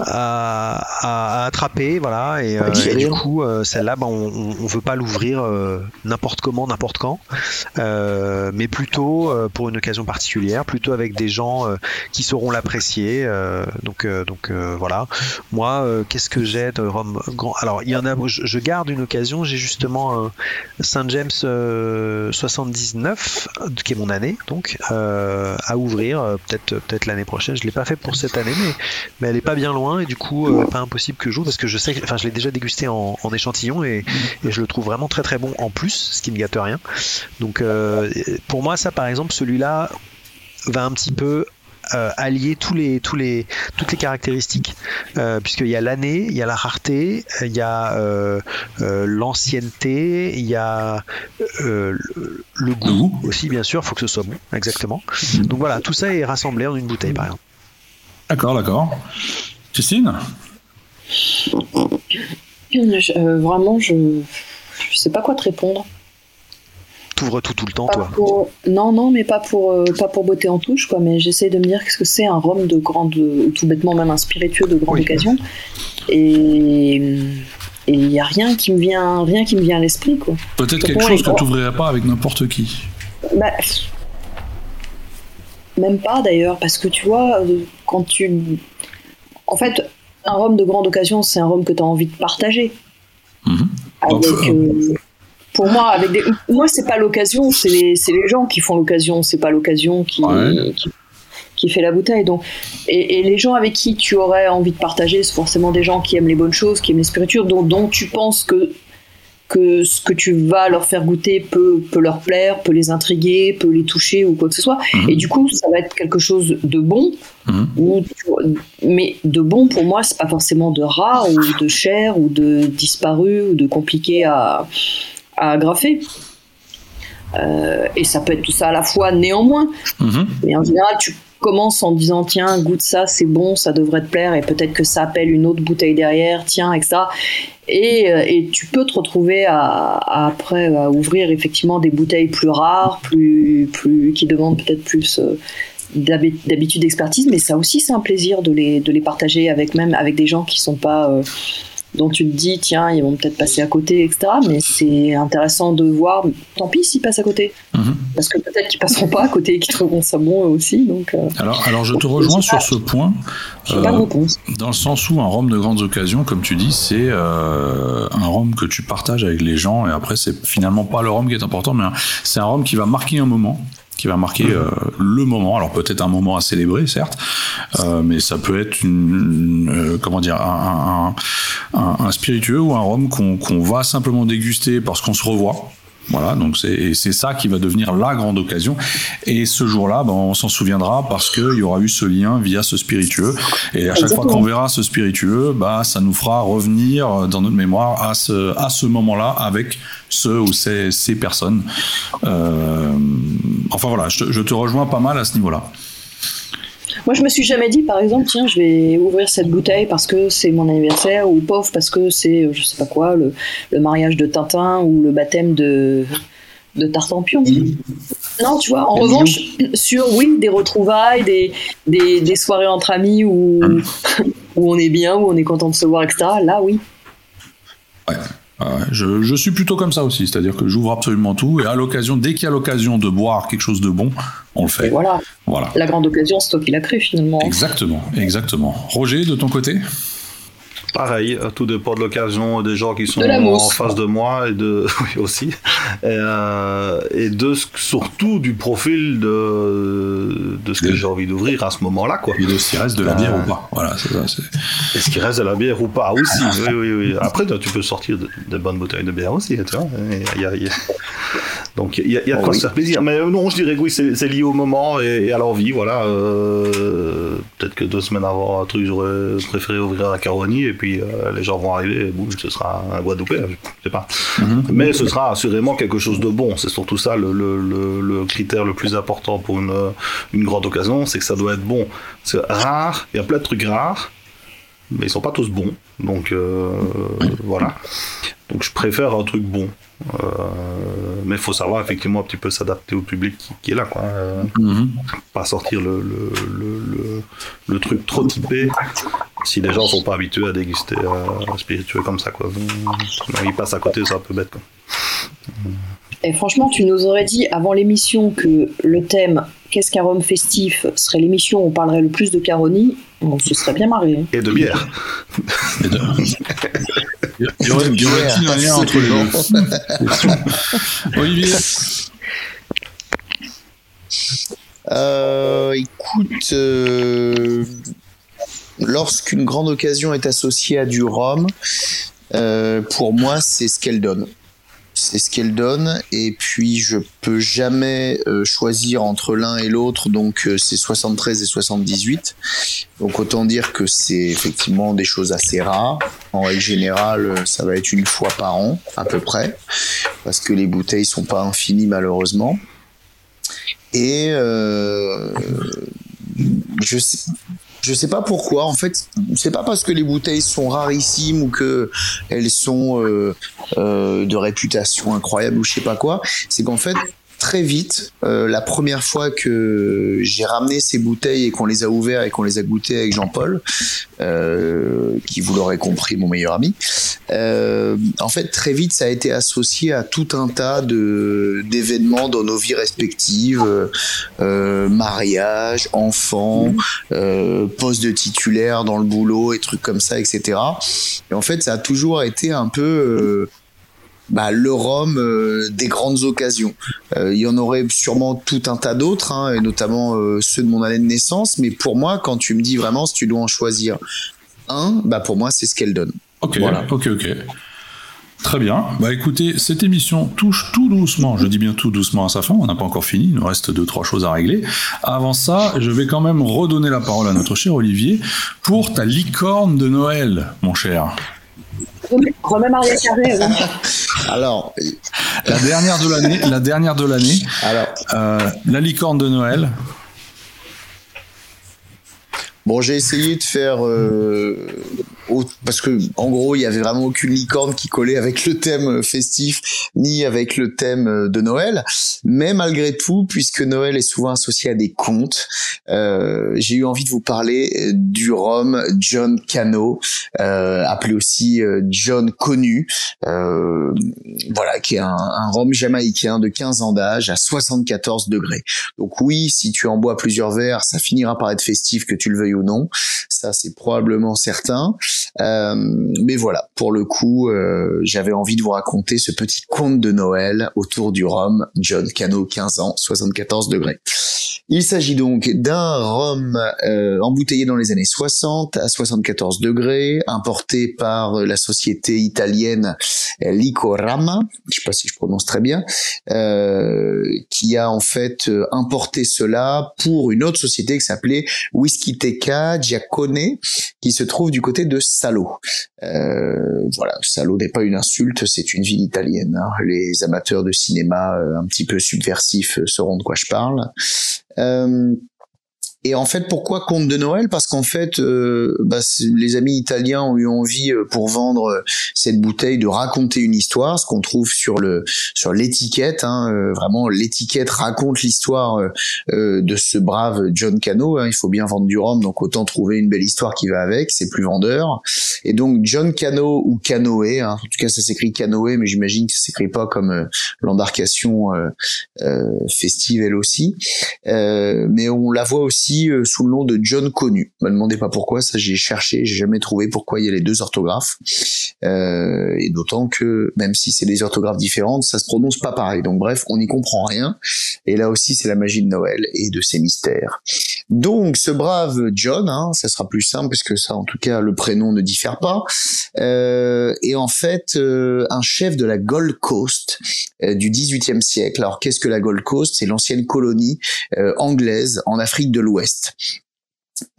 à, attraper, voilà, et, euh, et du coup, euh, celle-là, bah, on, on veut pas l'ouvrir euh, n'importe comment, n'importe quand, mais plutôt pour une occasion particulière, plutôt avec des gens qui sauront l'apprécier. donc, donc voilà. Moi, qu'est-ce que j'ai de rhum grand Alors, il y en a. Je, je garde une occasion. J'ai justement un Saint James euh, 79, qui est mon année, donc à ouvrir peut-être peut-être l'année prochaine. Je l'ai pas fait pour cette année, mais mais elle est pas bien loin et du coup euh, pas impossible que je joue parce que je sais, que- enfin je l'ai déjà dégusté en, en échantillon et, et je le trouve vraiment très très bon en plus, ce qui ne gâte rien. Donc euh, pour moi ça par exemple celui-là va un petit peu euh, allier tous les, tous les, toutes les caractéristiques, euh, puisqu'il y a l'année, il y a la rareté, il y a euh, l'ancienneté, il y a le, le goût aussi, bien sûr, il faut que ce soit bon, exactement. Donc voilà, tout ça est rassemblé en une bouteille, par exemple. D'accord, d'accord. Christine Je- euh, vraiment, je je sais pas quoi te répondre. T'ouvres tout tout le temps, Pas toi. pour- Non, non, mais pas pour, euh, pas pour beauté en touche, quoi. Mais j'essaie de me dire qu'est-ce que c'est un rhum de grande, ou tout bêtement même un spiritueux de grande Oui. occasion. Et et il y a rien qui me vient, rien qui me vient à l'esprit, quoi. Peut-être quelque chose que tu n'ouvrirais pas avec n'importe qui. Bah, même pas d'ailleurs, parce que tu vois, euh, quand tu. En fait, un rhum de grande occasion, c'est un rhum que tu as envie de partager. Mhm. Avec, Enfin, euh, pour moi, avec des... moi, c'est pas l'occasion, c'est les, les gens qui font l'occasion, c'est pas l'occasion qui, Ouais. qui, qui fait la bouteille. Donc, et, et les gens avec qui tu aurais envie de partager, c'est forcément des gens qui aiment les bonnes choses, qui aiment les spiritueux, dont, dont tu penses que que ce que tu vas leur faire goûter peut, peut leur plaire, peut les intriguer, peut les toucher ou quoi que ce soit. Mhm. Et du coup, ça va être quelque chose de bon, Mhm. ou, mais de bon pour moi, c'est pas forcément de rare ou de cher ou de disparu ou de compliqué à, à agrafer. Euh, et ça peut être tout ça à la fois néanmoins. Mhm. Mais en général, tu commences en disant tiens, goûte ça, c'est bon, ça devrait te plaire, et peut-être que ça appelle une autre bouteille derrière, tiens, etc. Et, euh, et tu peux te retrouver après à ouvrir effectivement des bouteilles plus rares, plus, plus qui demandent peut-être plus euh, d'habi- d'habitude d'expertise, mais ça aussi c'est un plaisir de les, de les partager avec même avec des gens qui sont pas euh, dont tu te dis tiens ils vont peut-être passer à côté etc mais c'est intéressant de voir tant pis s'ils passent à côté Mhm. parce que peut-être qu'ils passeront pas à côté et qu'ils trouveront ça bon eux aussi donc euh, Alors, alors, je te rejoins sur ce point. pas de Euh, Dans le sens où un rhum de grandes occasions, comme tu dis, c'est euh, un rhum que tu partages avec les gens et après c'est finalement pas le rhum qui est important, mais c'est un rhum qui va marquer un moment, qui va marquer euh, le moment. Alors peut-être un moment à célébrer, certes, euh, mais ça peut être une, euh, comment dire, un, un, un- un spiritueux ou un rhum qu'on qu'on va simplement déguster parce qu'on se revoit. Voilà, donc c'est ça qui va devenir la grande occasion. Et ce jour-là, ben, on s'en souviendra parce qu'il y aura eu ce lien via ce spiritueux. Et à chaque fois qu'on verra ce spiritueux, bah, ça nous fera revenir dans notre mémoire à ce, à ce moment-là avec ce ou ces, ces personnes. Euh, enfin voilà, je, je te rejoins pas mal à ce niveau-là. Moi, je me suis jamais dit, par exemple, tiens, je vais ouvrir cette bouteille parce que c'est mon anniversaire, ou pauvre parce que c'est, je sais pas quoi, le, le, mariage de Tintin ou le baptême de, de Tartampion. Non, tu vois, en revanche, sur, oui, des retrouvailles, des, des, des soirées entre amis où, (laughs) où on est bien, où on est content de se voir, etc., là, oui. Je, je, suis plutôt comme ça aussi, c'est-à-dire que j'ouvre absolument tout et à l'occasion, dès qu'il y a l'occasion de boire quelque chose de bon, on le fait. Et voilà. voilà. La grande occasion, c'est toi qui l'as créé finalement. Exactement, exactement. Roger, de ton côté? Pareil, tout dépend de l'occasion des gens qui sont en face de moi et de (laughs) oui aussi et, euh, et de surtout du profil de de ce que j'ai envie d'ouvrir à ce moment-là quoi. Et de ce qui reste de la bière euh, ou pas. Voilà, c'est ça. Et ce qui reste de la bière ou pas aussi. (laughs) oui, oui, oui. Après, tu peux sortir de, de, bonnes bouteilles de bière aussi, tu vois. Il y a, il y a... Donc il y a, y a de quoi oh, oui. se faire plaisir. Mais non, je dirais que oui, c'est lié au moment et, et, à l'envie. Voilà. Euh, Peut-être que deux semaines avant un truc, j'aurais préféré ouvrir la Caronie et puis euh, les gens vont arriver et boum, ce sera un Guadeloupe, je sais pas. Mm -hmm. Mais ce sera assurément quelque chose de bon. C'est surtout ça le, le, le, le, critère le plus important pour une, une grande occasion, c'est que ça doit être bon. C'est rare, il y a plein de trucs rares, mais ils sont pas tous bons. Donc euh, voilà. Donc je préfère un truc bon. Euh, mais il faut savoir effectivement un petit peu s'adapter au public qui, qui, est là, quoi. Euh, mm -hmm. Pas sortir le, le, le, le, truc trop typé si les gens sont pas habitués à déguster euh, spiritueux comme ça, quoi. Ils passent à côté, c'est un peu bête, quoi. Et franchement, tu nous aurais dit avant l'émission que le thème Qu'est-ce qu'un rhum festif serait l'émission où on parlerait le plus de Caroni, on se serait bien marré. Et de bière. Et de... Il y aurait-il un lien entre les deux (laughs) Olivier euh, Écoute, euh, lorsqu'une grande occasion est associée à du rhum, euh, pour moi, c'est ce qu'elle donne c'est ce qu'elle donne. Et puis je peux jamais euh, choisir entre l'un et l'autre. Donc euh, c'est 73 et 78 donc autant dire que c'est effectivement des choses assez rares. En règle générale ça va être une fois par an à peu près. Parce que les bouteilles sont pas infinies malheureusement. Et euh, je sais je sais pas pourquoi. En fait, c'est pas parce que les bouteilles sont rarissimes ou que elles sont euh, euh, de réputation incroyable ou je sais pas quoi. C'est qu'en fait, très vite, euh, la première fois que j'ai ramené ces bouteilles et qu'on les a ouvertes et qu'on les a goûtées avec Jean-Paul, euh, qui vous l'aurez compris, mon meilleur ami, euh, en fait, très vite, ça a été associé à tout un tas de d'événements dans nos vies respectives, mariage, enfants, euh, poste de titulaire dans le boulot et trucs comme ça, etc. Et en fait, ça a toujours été un peu bah, le rhum euh, des grandes occasions. Euh, il y en aurait sûrement tout un tas d'autres, hein, et notamment euh, ceux de mon année de naissance, mais pour moi, quand tu me dis vraiment si tu dois en choisir un, bah pour moi, c'est ce qu'elle donne. Ok, voilà. ok, ok. Très bien. Bah écoutez, cette émission touche tout doucement, je dis bien tout doucement à sa fin, on n'a pas encore fini, il nous reste deux, trois choses à régler. Avant ça, je vais quand même redonner la parole à notre cher Olivier pour ta licorne de Noël, mon cher. Remets Maria Carré. (laughs) Alors, la dernière de l'année, la dernière de l'année. Alors, euh, la licorne de Noël. Bon, j'ai essayé de faire euh, parce que en gros, il y avait vraiment aucune licorne qui collait avec le thème festif ni avec le thème de Noël. Mais malgré tout, puisque Noël est souvent associé à des contes, euh, j'ai eu envie de vous parler du rhum John Cano, euh, appelé aussi euh, John Connu, euh, voilà, qui est un, un rhum jamaïcain de 15 ans d'âge à 74 degrés. Donc oui, si tu en bois plusieurs verres, ça finira par être festif, que tu le veuilles ou non. Ça, c'est probablement certain. Euh, mais voilà, pour le coup, euh, j'avais envie de vous raconter ce petit conte de Noël autour du rhum John Cano, 15 ans, 74 degrés. Il s'agit donc d'un rhum euh, embouteillé dans les années 60 à 74 degrés, importé par la société italienne Licorama, je sais pas si je prononce très bien, euh, qui a en fait euh, importé cela pour une autre société qui s'appelait Whisky Teca Giacone, qui se trouve du côté de Salo. Euh, voilà, Salo n'est pas une insulte, c'est une ville italienne. Hein. Les amateurs de cinéma un petit peu subversifs sauront de quoi je parle. Euh, et en fait, pourquoi conte de Noël? Parce qu'en fait, euh, bah, les amis italiens ont eu envie, euh, pour vendre euh, cette bouteille, de raconter une histoire, ce qu'on trouve sur le sur l'étiquette. Hein, vraiment, l'étiquette raconte l'histoire de ce brave John Cano. Hein, il faut bien vendre du rhum, donc autant trouver une belle histoire qui va avec. C'est plus vendeur. Et donc John Cano ou Canoë, hein, en tout cas ça s'écrit Canoë, mais j'imagine que ça s'écrit pas comme l'embarcation festive elle aussi. mais on la voit aussi euh, sous le nom de John Connu. Me demandez pas pourquoi, ça j'ai cherché, j'ai jamais trouvé pourquoi il y a les deux orthographes. Euh, et d'autant que même si c'est des orthographes différentes, ça se prononce pas pareil. Donc bref, on n'y comprend rien. Et là aussi, c'est la magie de Noël et de ses mystères. Donc ce brave John, hein, ça sera plus simple puisque ça, en tout cas, le prénom ne diffère pas. Euh, est en fait euh, un chef de la Gold Coast du XVIIIe siècle. Alors qu'est-ce que la Gold Coast? C'est l'ancienne colonie anglaise en Afrique de l'Ouest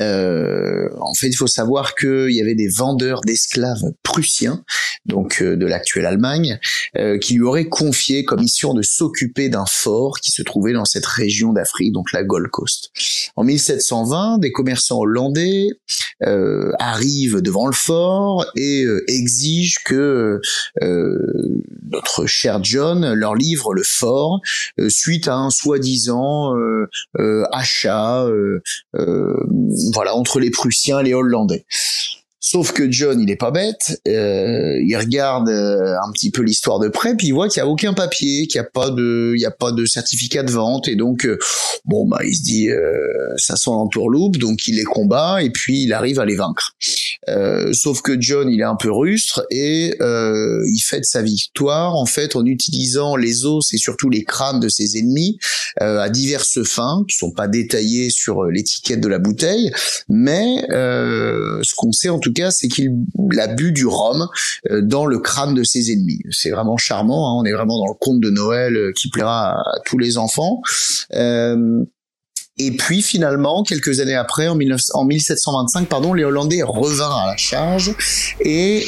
Euh, en fait, il faut savoir qu'il y avait des vendeurs d'esclaves prussiens, donc euh, de l'actuelle Allemagne, euh, qui lui auraient confié comme mission de s'occuper d'un fort qui se trouvait dans cette région d'Afrique, donc la Gold Coast. En 1720, des commerçants hollandais arrivent devant le fort et exigent que notre cher John leur livre le fort suite à un soi-disant achat voilà, entre les Prussiens et les Hollandais. Sauf que John, il est pas bête. Euh, il regarde euh, un petit peu l'histoire de près, puis il voit qu'il y a aucun papier, qu'il n'y a pas de, il y a pas de certificat de vente, et donc euh, bon bah il se dit ça sent l'entourloupe, donc il les combat et puis il arrive à les vaincre. sauf que John, il est un peu rustre et il fête sa victoire en fait en utilisant les os et surtout les crânes de ses ennemis à diverses fins qui sont pas détaillées sur l'étiquette de la bouteille, mais ce qu'on sait en tout c'est qu'il a bu du rhum euh, dans le crâne de ses ennemis. C'est vraiment charmant. Hein. on est vraiment dans le conte de Noël euh, qui plaira à, tous les enfants. Euh, et puis finalement, quelques années après, en, 1725, pardon, les Hollandais revinrent à la charge et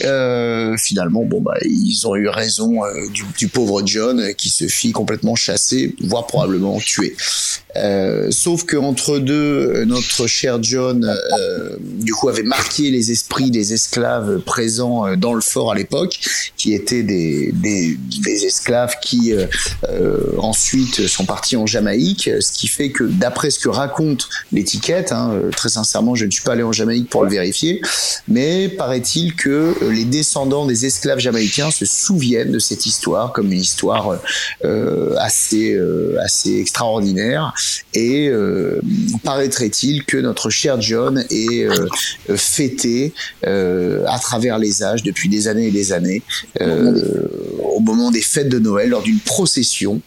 finalement, bon bah, ils ont eu raison euh, du, pauvre John qui se fit complètement chasser, voire probablement tuer. Euh, sauf que entre deux, notre cher John, euh, du coup, avait marqué les esprits des esclaves présents dans le fort à l'époque, qui étaient des, des, esclaves qui ensuite sont partis en Jamaïque, ce qui fait que d'après que raconte l'étiquette. Hein. Euh, très sincèrement, je ne suis pas allé en Jamaïque pour le vérifier, mais paraît-il que euh, les descendants des esclaves jamaïcains se souviennent de cette histoire comme une histoire euh, assez assez extraordinaire. Et paraîtrait-il que notre cher John est fêté à travers les âges depuis des années et des années au moment des fêtes de Noël lors d'une procession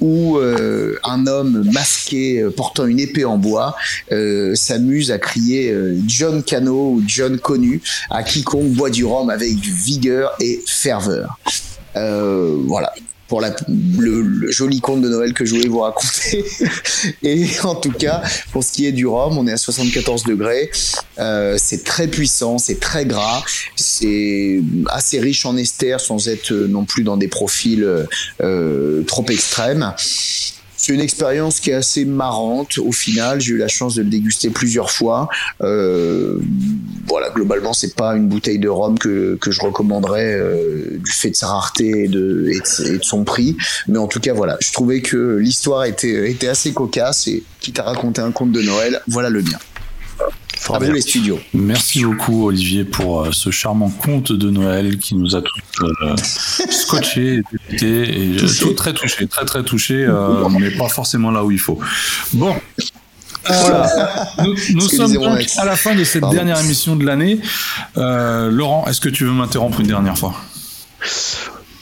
où un homme masqué portant une épée en bois euh, s'amuse à crier euh, John Cano ou John Connu à quiconque boit du rhum avec vigueur et ferveur. Euh, voilà pour la, le, joli conte de Noël que je voulais vous raconter. (laughs) Et en tout cas, pour ce qui est du rhum, on est à 74 degrés. c'est très puissant, c'est très gras, c'est assez riche en ester sans être non plus dans des profils trop extrêmes. C'est une expérience qui est assez marrante au final. J'ai eu la chance de le déguster plusieurs fois. Euh, voilà, globalement, c'est pas une bouteille de rhum que, je recommanderais euh, du fait de sa rareté et de, son prix. Mais en tout cas, voilà, je trouvais que l'histoire était, était assez cocasse et quitte à raconter un conte de Noël, voilà le mien à vous les studios. Merci beaucoup Olivier pour euh, ce charmant conte de Noël qui nous a tous euh, (laughs) scotché et, et tout très touché, très très touché, euh, mais pas forcément là où il faut. Bon. Voilà. Nous, sommes donc à la fin de cette dernière émission de l'année. Laurent, est-ce que tu veux m'interrompre une dernière fois?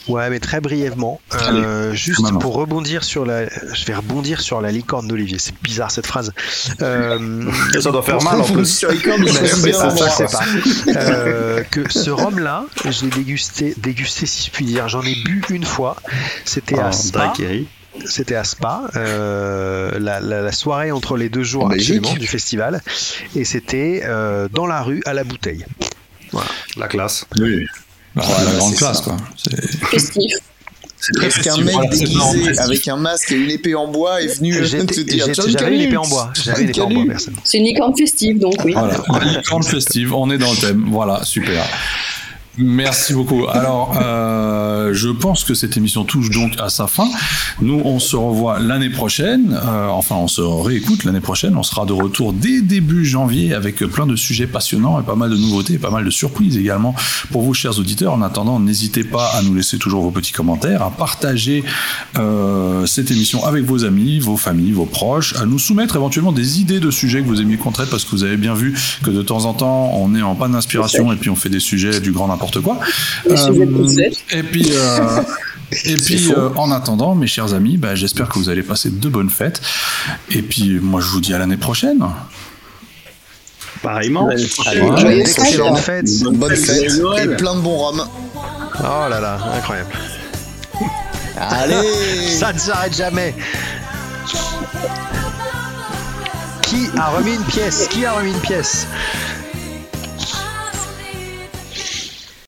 Ouais, mais très brièvement. Euh, juste Maman. pour rebondir sur la. Je vais rebondir sur la licorne d'Olivier. C'est bizarre cette phrase. Euh, Ça doit faire mal en plus. Sur (laughs) mais c'est sais bien ça, l'endroit. je sais pas. Euh, que ce rhum-là, je l'ai dégusté, dégusté si je puis dire. J'en ai bu une fois. C'était à En Spa. C'était à Spa, euh, la, la- la soirée entre les deux jours absolument du festival, et c'était euh, dans la rue à la bouteille. La classe. Oui. Bah, Voilà, la grande classe, ça. quoi. C'est- (laughs) Festif. C'est très Est-ce qu'un festif. mec Voilà, déguisé avec un masque et une épée en bois est venu J'étais- (laughs) te dire (laughs) J'avais une épée en bois. J'avais John une épée en bois, personne. C'est une licorne festive, donc oui. Voilà, grande festive, on est dans le thème. Voilà, super. Merci beaucoup. Alors, euh, je pense que cette émission touche donc à sa fin. Nous, on se revoit l'année prochaine. Euh, enfin, on se réécoute l'année prochaine. On sera de retour dès début janvier avec plein de sujets passionnants et pas mal de nouveautés, et pas mal de surprises également pour vous, chers auditeurs. En attendant, n'hésitez pas à nous laisser toujours vos petits commentaires, à partager euh, cette émission avec vos amis, vos familles, vos proches, à nous soumettre éventuellement des idées de sujets que vous aimiez qu'on traite parce que vous avez bien vu que de temps en temps, on est en panne d'inspiration et puis on fait des sujets du grand n'importe quoi. Poussette. et puis, euh, (laughs) et puis euh, en attendant, mes chers amis, bah, j'espère que vous allez passer de bonnes fêtes. Et puis, moi, je vous dis à l'année prochaine. Pareillement. D'excellentes fêtes. fêtes. Bonne fête Joyeux Noël. et plein de bons rhum. Oh là là, incroyable. Allez (laughs) Ça ne s'arrête jamais. Qui a remis une pièce? Qui a remis une pièce?